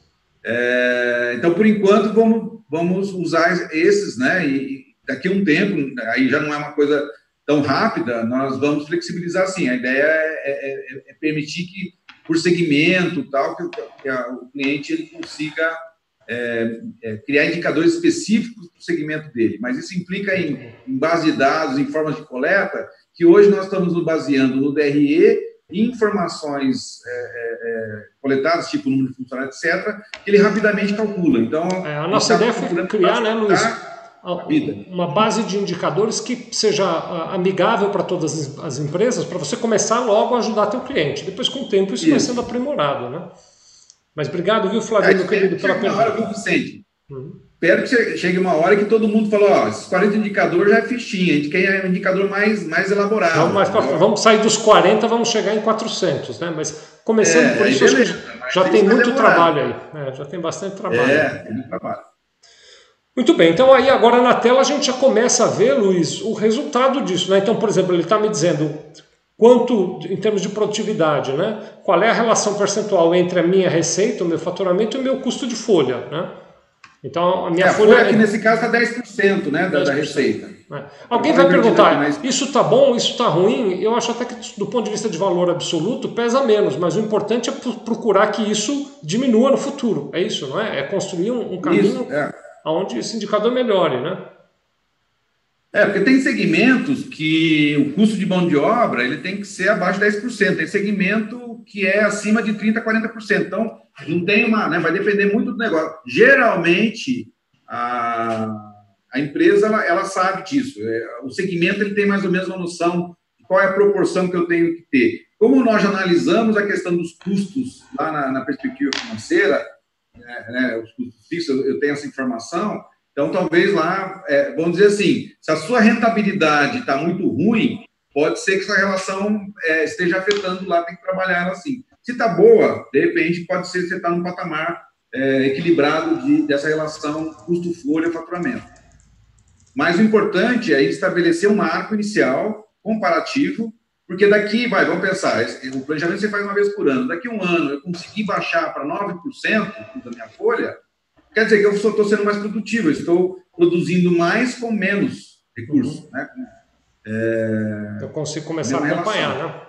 É, então, por enquanto, vamos, vamos usar esses, né? E, e daqui a um tempo, aí já não é uma coisa tão rápida, nós vamos flexibilizar sim. A ideia é, é, é, é permitir que, por segmento, tal, que, que a, o cliente ele consiga é, é, criar indicadores específicos para o segmento dele. Mas isso implica em, em base de dados, em formas de coleta, que hoje nós estamos baseando no DRE e informações é, é, é, coletadas, tipo número de funcionários, etc., que ele rapidamente calcula. Então, a nossa ideia foi criar, né, Luiz? uma base de indicadores que seja amigável para todas as empresas, para você começar logo a ajudar teu cliente. Depois, com o tempo, isso, isso. vai sendo aprimorado, né? Mas obrigado, viu, Flávio, é, meu querido, pela pergunta. Hora, viu, Vicente? Uhum. Espero que chegue uma hora que todo mundo falou, ó, esses 40 indicadores já é fichinha, a gente quer um indicador mais, mais elaborado. Vamos, mais pra, vamos sair dos 40, vamos chegar em 400, né? Mas começando é, por isso, beleza, já tem muito trabalho aí. É, já tem bastante trabalho. É, tem muito trabalho. Muito bem, então aí agora na tela a gente já começa a ver, Luiz, o resultado disso. Né? Então, por exemplo, ele está me dizendo quanto, em termos de produtividade, né? qual é a relação percentual entre a minha receita, o meu faturamento e o meu custo de folha. Né? Então, a minha é, folha. aqui nesse caso está 10%, né, da, 10%. da receita. É. Alguém vai perguntar, mais... isso está bom, isso está ruim? Eu acho até que, do ponto de vista de valor absoluto, pesa menos, mas o importante é procurar que isso diminua no futuro. É isso, não é? É construir um, um caminho. Isso, é onde esse indicador melhore, né? É, porque tem segmentos que o custo de mão de obra ele tem que ser abaixo de 10%. Tem segmento que é acima de 30%, 40%. Então, não tem uma. Né, vai depender muito do negócio. Geralmente, a, a empresa ela, ela sabe disso. É, o segmento ele tem mais ou menos uma noção de qual é a proporção que eu tenho que ter. Como nós analisamos a questão dos custos lá na, na perspectiva financeira, né, né, os custos fixos, eu tenho essa informação. Então, talvez lá, é, vamos dizer assim, se a sua rentabilidade está muito ruim, pode ser que essa relação é, esteja afetando lá, tem que trabalhar assim. Se está boa, de repente, pode ser que você está num patamar é, equilibrado de, dessa relação custo-folha-faturamento. Mas o importante é estabelecer um marco inicial comparativo porque daqui, vai, vamos pensar, o planejamento você faz uma vez por ano. Daqui um ano eu conseguir baixar para 9% da minha folha, quer dizer que eu estou sendo mais produtivo, eu estou produzindo mais com menos recursos. Uhum. Né? É... Eu consigo começar a acompanhar, né?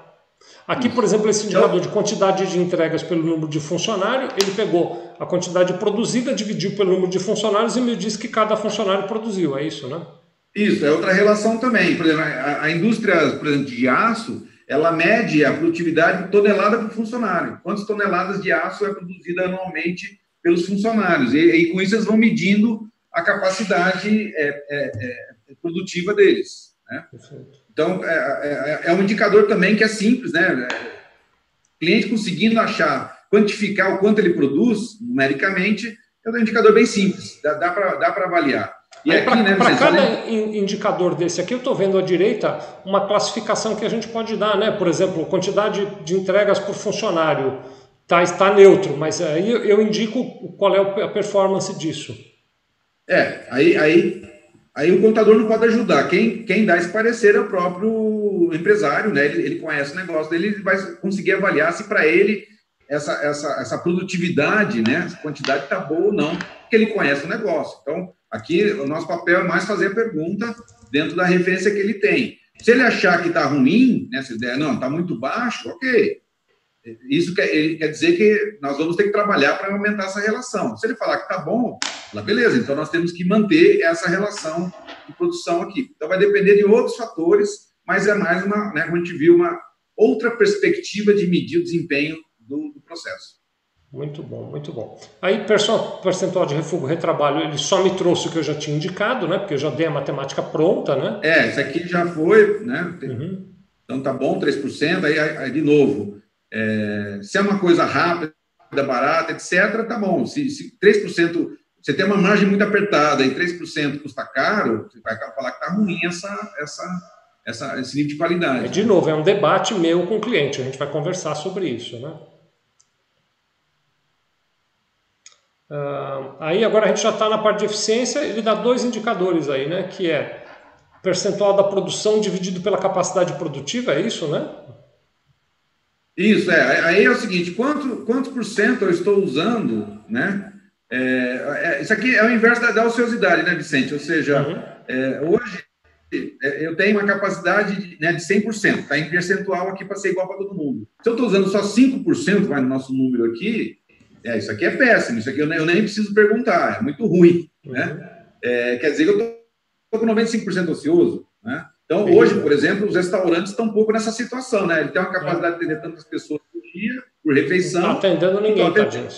Aqui, por exemplo, esse indicador de quantidade de entregas pelo número de funcionário, ele pegou a quantidade produzida, dividiu pelo número de funcionários e me disse que cada funcionário produziu, é isso, né? Isso, é outra relação também. Por exemplo, a, a indústria, por exemplo, de aço, ela mede a produtividade tonelada por funcionário. Quantas toneladas de aço é produzida anualmente pelos funcionários? E, e com isso eles vão medindo a capacidade é, é, é, produtiva deles. Né? Então, é, é, é, um indicador também que é simples, né? O cliente conseguindo achar, quantificar o quanto ele produz numericamente, é um indicador bem simples, dá, dá para avaliar. E para né, cada indicador desse aqui, eu estou vendo à direita uma classificação que a gente pode dar, né? Por exemplo, quantidade de entregas por funcionário tá, está neutro, mas aí eu indico qual é a performance disso. É, aí, aí, aí o contador não pode ajudar. Quem, quem dá esse parecer é o próprio empresário, né? Ele, ele conhece o negócio dele, ele vai conseguir avaliar se para ele essa, essa, essa produtividade, né? Essa quantidade está boa ou não, porque ele conhece o negócio. Então, Aqui, o nosso papel é mais fazer a pergunta dentro da referência que ele tem. Se ele achar que está ruim, né, se der, não, está muito baixo, ok. Isso quer, quer dizer que nós vamos ter que trabalhar para aumentar essa relação. Se ele falar que está bom, fala, beleza, então nós temos que manter essa relação de produção aqui. Então vai depender de outros fatores, mas é mais uma, né, como a gente viu, uma outra perspectiva de medir o desempenho do, do processo. Muito bom, muito bom. Aí, percentual de refúgio retrabalho, ele só me trouxe o que eu já tinha indicado, né? Porque eu já dei a matemática pronta, né? É, isso aqui já foi, né? Uhum. Então tá bom, 3%. Aí, aí de novo, é, se é uma coisa rápida, barata, etc., tá bom. Se, se 3%, você tem uma margem muito apertada e 3% custa caro, você vai falar que tá ruim essa, essa, essa, esse nível de qualidade. De novo, é um debate meu com o cliente, a gente vai conversar sobre isso, né? Uh, aí agora a gente já está na parte de eficiência, ele dá dois indicadores aí, né? Que é percentual da produção dividido pela capacidade produtiva, é isso, né? Isso, é. Aí é o seguinte, quanto, quantos por cento eu estou usando, né? É, é, isso aqui é o inverso da, da ociosidade, né, Vicente? Ou seja, uhum. é, hoje é, eu tenho uma capacidade né, de 100%, está em percentual aqui para ser igual para todo mundo. Se eu estou usando só 5%, vai no nosso número aqui, é, isso aqui é péssimo, isso aqui eu nem, eu nem preciso perguntar, é muito ruim. Né? É, quer dizer que eu estou com 95% ocioso. Né? Então, hoje, por exemplo, os restaurantes estão um pouco nessa situação. Né? Ele tem uma capacidade de atender tantas pessoas por dia, por refeição. Não está atendendo ninguém, tadinho.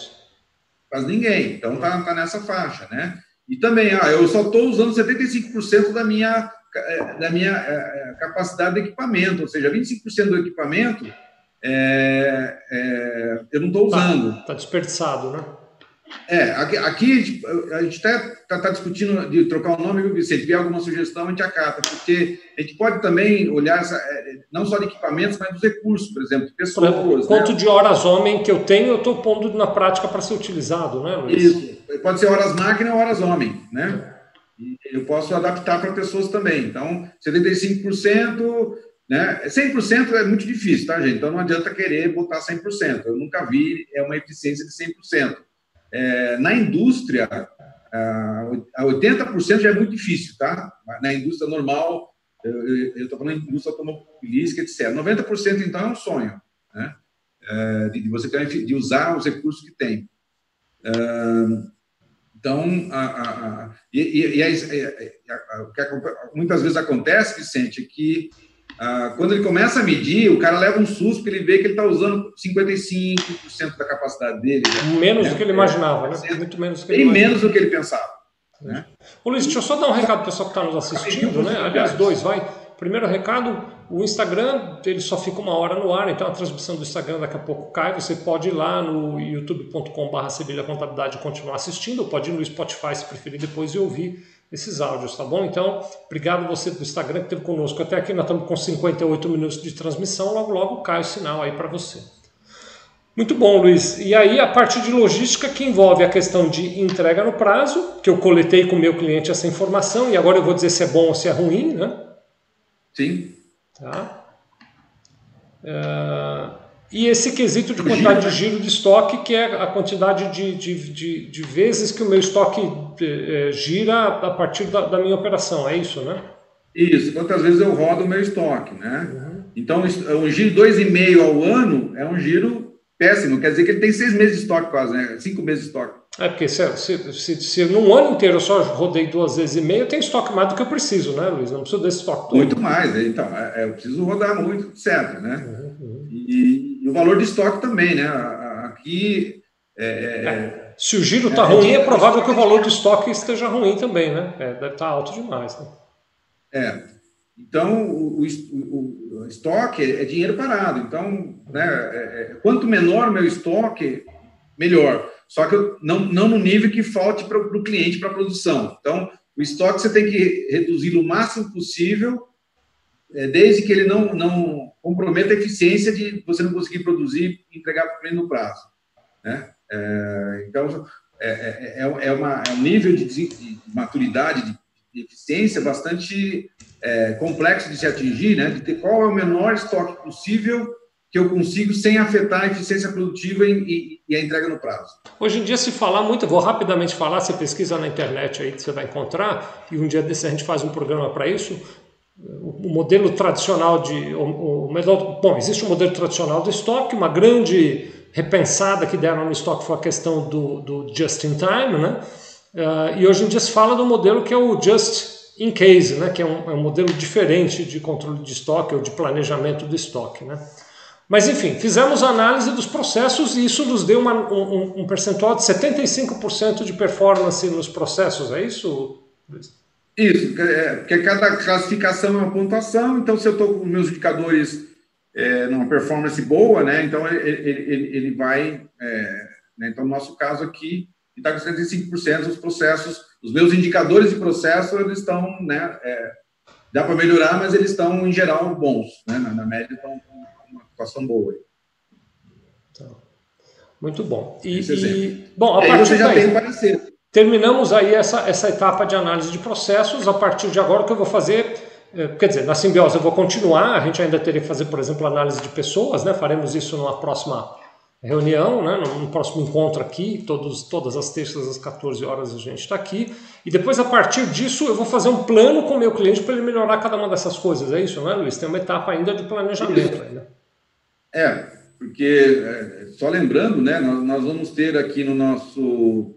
Quase ninguém. Então, está tá nessa faixa. Né? E também, ah, eu só estou usando 75% da minha, eh, da minha é, capacidade de equipamento, ou seja, 25% do equipamento é, é, eu não estou tá, usando. Está tá desperdiçado, né? É, aqui, aqui a gente está tá, tá discutindo de trocar o nome, viu, Vicente? Se tiver alguma sugestão, a gente acata, porque a gente pode também olhar essa, não só de equipamentos, mas dos recursos, por exemplo, de pessoas. Exemplo, quanto né? de horas homem que eu tenho, eu estou pondo na prática para ser utilizado, né, Luiz? Isso. Pode ser horas máquina ou horas homem, né? E eu posso adaptar para pessoas também. Então, 75%, né? 100% é muito difícil, tá, gente? Então não adianta querer botar 100%. Eu nunca vi é uma eficiência de 100%. É, na indústria, a 80% já é muito difícil, tá? Na indústria normal, eu estou falando de indústria automobilística, etc. 90% então é um sonho, né? É, de, você de usar os recursos que tem. É, então, a, a, a, e, e, e o que muitas vezes acontece, Vicente, é que ah, quando ele começa a medir, o cara leva um susto porque ele vê que ele está usando 55% da capacidade dele. Né? Menos né? do que ele imaginava, né? Muito menos do que ele Bem menos do que ele pensava. Né? Ô Luiz, deixa eu só dar um recado para o pessoal que está nos assistindo, né? Aliás, dois, vai. Primeiro recado, o Instagram ele só fica uma hora no ar, então a transmissão do Instagram daqui a pouco cai. Você pode ir lá no youtube.com.br Contabilidade e continuar assistindo, ou pode ir no Spotify se preferir depois e ouvir esses áudios, tá bom? Então, obrigado você do Instagram que esteve conosco até aqui. Nós estamos com 58 minutos de transmissão. Logo, logo cai o sinal aí para você. Muito bom, Luiz. E aí, a parte de logística que envolve a questão de entrega no prazo, que eu coletei com o meu cliente essa informação, e agora eu vou dizer se é bom ou se é ruim, né? Sim. Tá. Uh... E esse quesito de quantidade de giro de estoque, que é a quantidade de, de, de, de vezes que o meu estoque é, gira a partir da, da, minha operação, é isso, né? Isso, quantas vezes eu rodo o meu estoque, né? Uhum. Então, um giro de 2,5 ao ano é um giro péssimo, quer dizer que ele tem seis meses de estoque quase, né? Cinco meses de estoque. É, porque se, se, se, se num ano inteiro eu só rodei duas vezes e meia, eu tenho estoque mais do que eu preciso, né, Luiz? Não preciso desse estoque todo. Muito mais, então, é, eu preciso rodar muito, certo, né? Uhum, uhum. E, e o valor de estoque também, né? Aqui. É, é, é se o giro está é, ruim, é provável que o valor do estoque esteja ruim também, né? deve estar tá alto demais. Né? É. Então, o, o, o, estoque é dinheiro parado. Então, né, quanto menor o meu estoque, melhor. Só que não, não no nível que falte para o cliente, para a produção. Então, o estoque você tem que reduzir o máximo possível é, desde que ele não, não comprometa a eficiência de você não conseguir produzir e entregar para o cliente no prazo. Né? É, então, é, é, é, é, uma, é um nível de, de maturidade, de, eficiência bastante é, complexo de se atingir, né? de ter qual é o menor estoque possível que eu consigo sem afetar a eficiência produtiva e, e, e, a entrega no prazo. Hoje em dia se fala muito, vou rapidamente falar, você pesquisa na internet aí que você vai encontrar, e um dia desse a gente faz um programa para isso, o modelo tradicional de. O, o, bom, existe um modelo tradicional do estoque, uma grande repensada que deram no estoque foi a questão do, do just in time, né? Uh, e hoje em dia se fala do modelo que é o just in case, né? que é um, é um modelo diferente de controle de estoque ou de planejamento do estoque. Né? Mas enfim, fizemos análise dos processos e isso nos deu uma, um, um percentual de 75% de performance nos processos, é isso, Luiz? Isso, é, porque cada classificação é uma pontuação, então se eu estou com meus indicadores é, numa performance boa, né, então ele, ele, ele vai, é, né, então no nosso caso aqui, está com 75% dos processos, os meus indicadores de processo, eles estão, né, é, dá para melhorar, mas eles estão, em geral, bons, né, na, na média estão com uma situação boa. Então, muito bom. E, e bom, a partir você já daí, tem o parecer. Terminamos aí essa, essa etapa de análise de processos. A partir de agora, o que eu vou fazer, é, quer dizer, na simbiose eu vou continuar. A gente ainda teria que fazer, por exemplo, análise de pessoas, né? Faremos isso numa próxima, reunião, né, no próximo encontro aqui, todos, todas as terças às 14 horas a gente está aqui, e depois a partir disso eu vou fazer um plano com o meu cliente para ele melhorar cada uma dessas coisas, é isso, né Luiz? Tem uma etapa ainda de planejamento. Ainda. É, porque, é, só lembrando, né, nós vamos ter aqui no nosso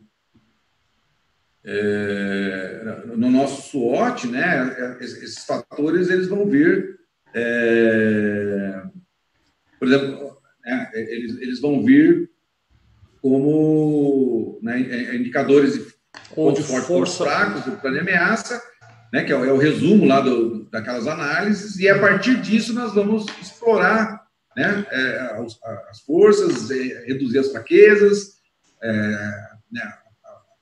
é, no nosso SWOT, né, esses fatores eles vão vir, é, por exemplo, né, eles, eles vão vir como né, indicadores de pontos fortes, pontos fracos, do plano de ameaça, né, que é o, é o resumo lá do, daquelas análises, e a partir disso nós vamos explorar né, é, as, as, forças, é, reduzir as fraquezas, é, né,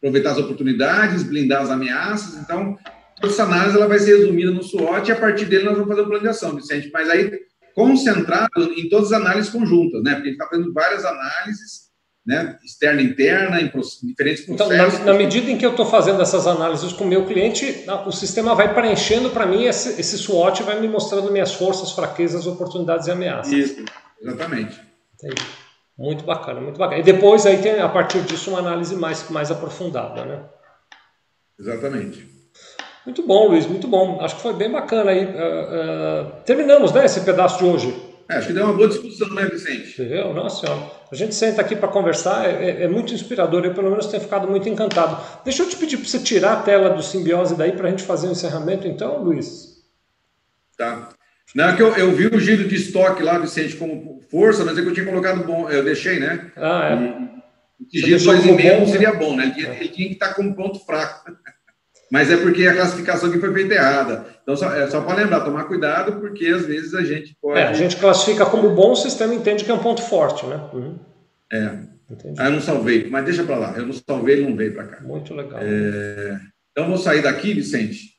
aproveitar as oportunidades, blindar as ameaças. Então, essa análise ela vai ser resumida no SWOT e a partir dele nós vamos fazer o plano de ação, Vicente. Mas aí, concentrado em todas as análises conjuntas, né? Porque a gente está fazendo várias análises, né? Externa e interna, em diferentes processos. Então, na, na medida em que eu estou fazendo essas análises com o meu cliente, o sistema vai preenchendo para mim esse, esse SWOT, vai me mostrando minhas forças, fraquezas, oportunidades e ameaças. Isso, exatamente. Entendi. Muito bacana, muito bacana. E depois aí tem, a partir disso, uma análise mais, mais aprofundada, né? Exatamente. Muito bom, Luiz, muito bom. Acho que foi bem bacana aí. Uh, uh, terminamos, né, esse pedaço de hoje. É, acho que deu uma boa discussão, né, Vicente? Viu? Nossa senhora. A gente senta aqui para conversar, é, é, é, muito inspirador. Eu, pelo menos, tenho ficado muito encantado. Deixa eu te pedir para você tirar a tela do simbiose daí para a gente fazer o um encerramento, então, Luiz. Tá. Não, é que eu, eu vi o giro de estoque lá, Vicente, como força, mas é que eu tinha colocado bom, eu deixei, né? Ah, é. E, giro 2,5 não seria bom, né? Ele, tinha, ele tinha que estar com ponto fraco. Mas é porque a classificação aqui foi feita errada. Então, só, é só para lembrar, tomar cuidado, porque às vezes a gente pode. É, a gente classifica como bom, o sistema entende que é um ponto forte, né? Uhum. É. Entendi. Ah, eu não salvei, mas deixa para lá. Eu não salvei, ele não veio para cá. Muito legal. É... Então, vou sair daqui, Vicente,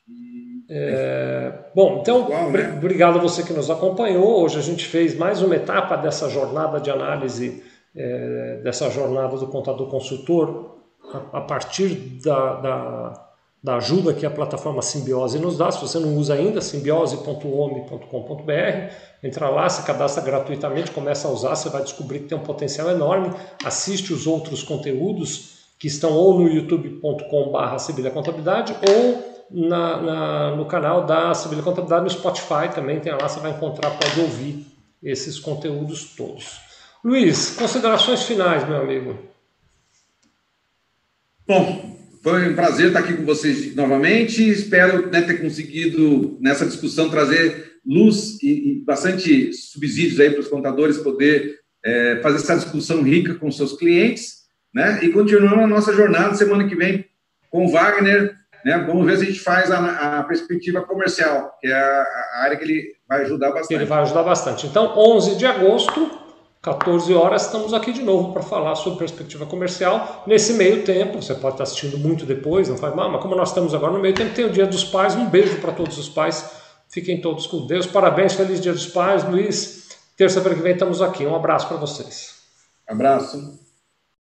é, bom, então, Uau, né? obrigado a você que nos acompanhou. Hoje a gente fez mais uma etapa dessa jornada de análise, é, dessa jornada do contador consultor, a, a partir da, da, da, ajuda que a plataforma Simbiose nos dá. Se você não usa ainda, simbiose.home.com.br, entra lá, se cadastra gratuitamente, começa a usar, você vai descobrir que tem um potencial enorme. Assiste os outros conteúdos que estão ou no youtube.com/barra Contabilidade ou na, na, no canal da Civil Contabilidade no Spotify também, tem lá, você vai encontrar, pode ouvir esses conteúdos todos. Luiz, considerações finais, meu amigo. Bom, foi um prazer estar aqui com vocês novamente. Espero né, ter conseguido, nessa discussão, trazer luz e, e bastante subsídios aí para os contadores poder é, fazer essa discussão rica com seus clientes. Né? E continuamos a nossa jornada semana que vem com Wagner, né? Vamos ver se a gente faz a, a perspectiva comercial, que é a, a, área que ele vai ajudar bastante. Ele vai ajudar bastante. Então, 11 de agosto, 14 horas, estamos aqui de novo para falar sobre perspectiva comercial. Nesse meio tempo, você pode estar assistindo muito depois, não faz mal, mas como nós estamos agora no meio tempo, tem o Dia dos Pais. Um beijo para todos os pais. Fiquem todos com Deus. Parabéns, feliz Dia dos Pais, Luiz. Terça-feira que vem estamos aqui. Um abraço para vocês. Abraço.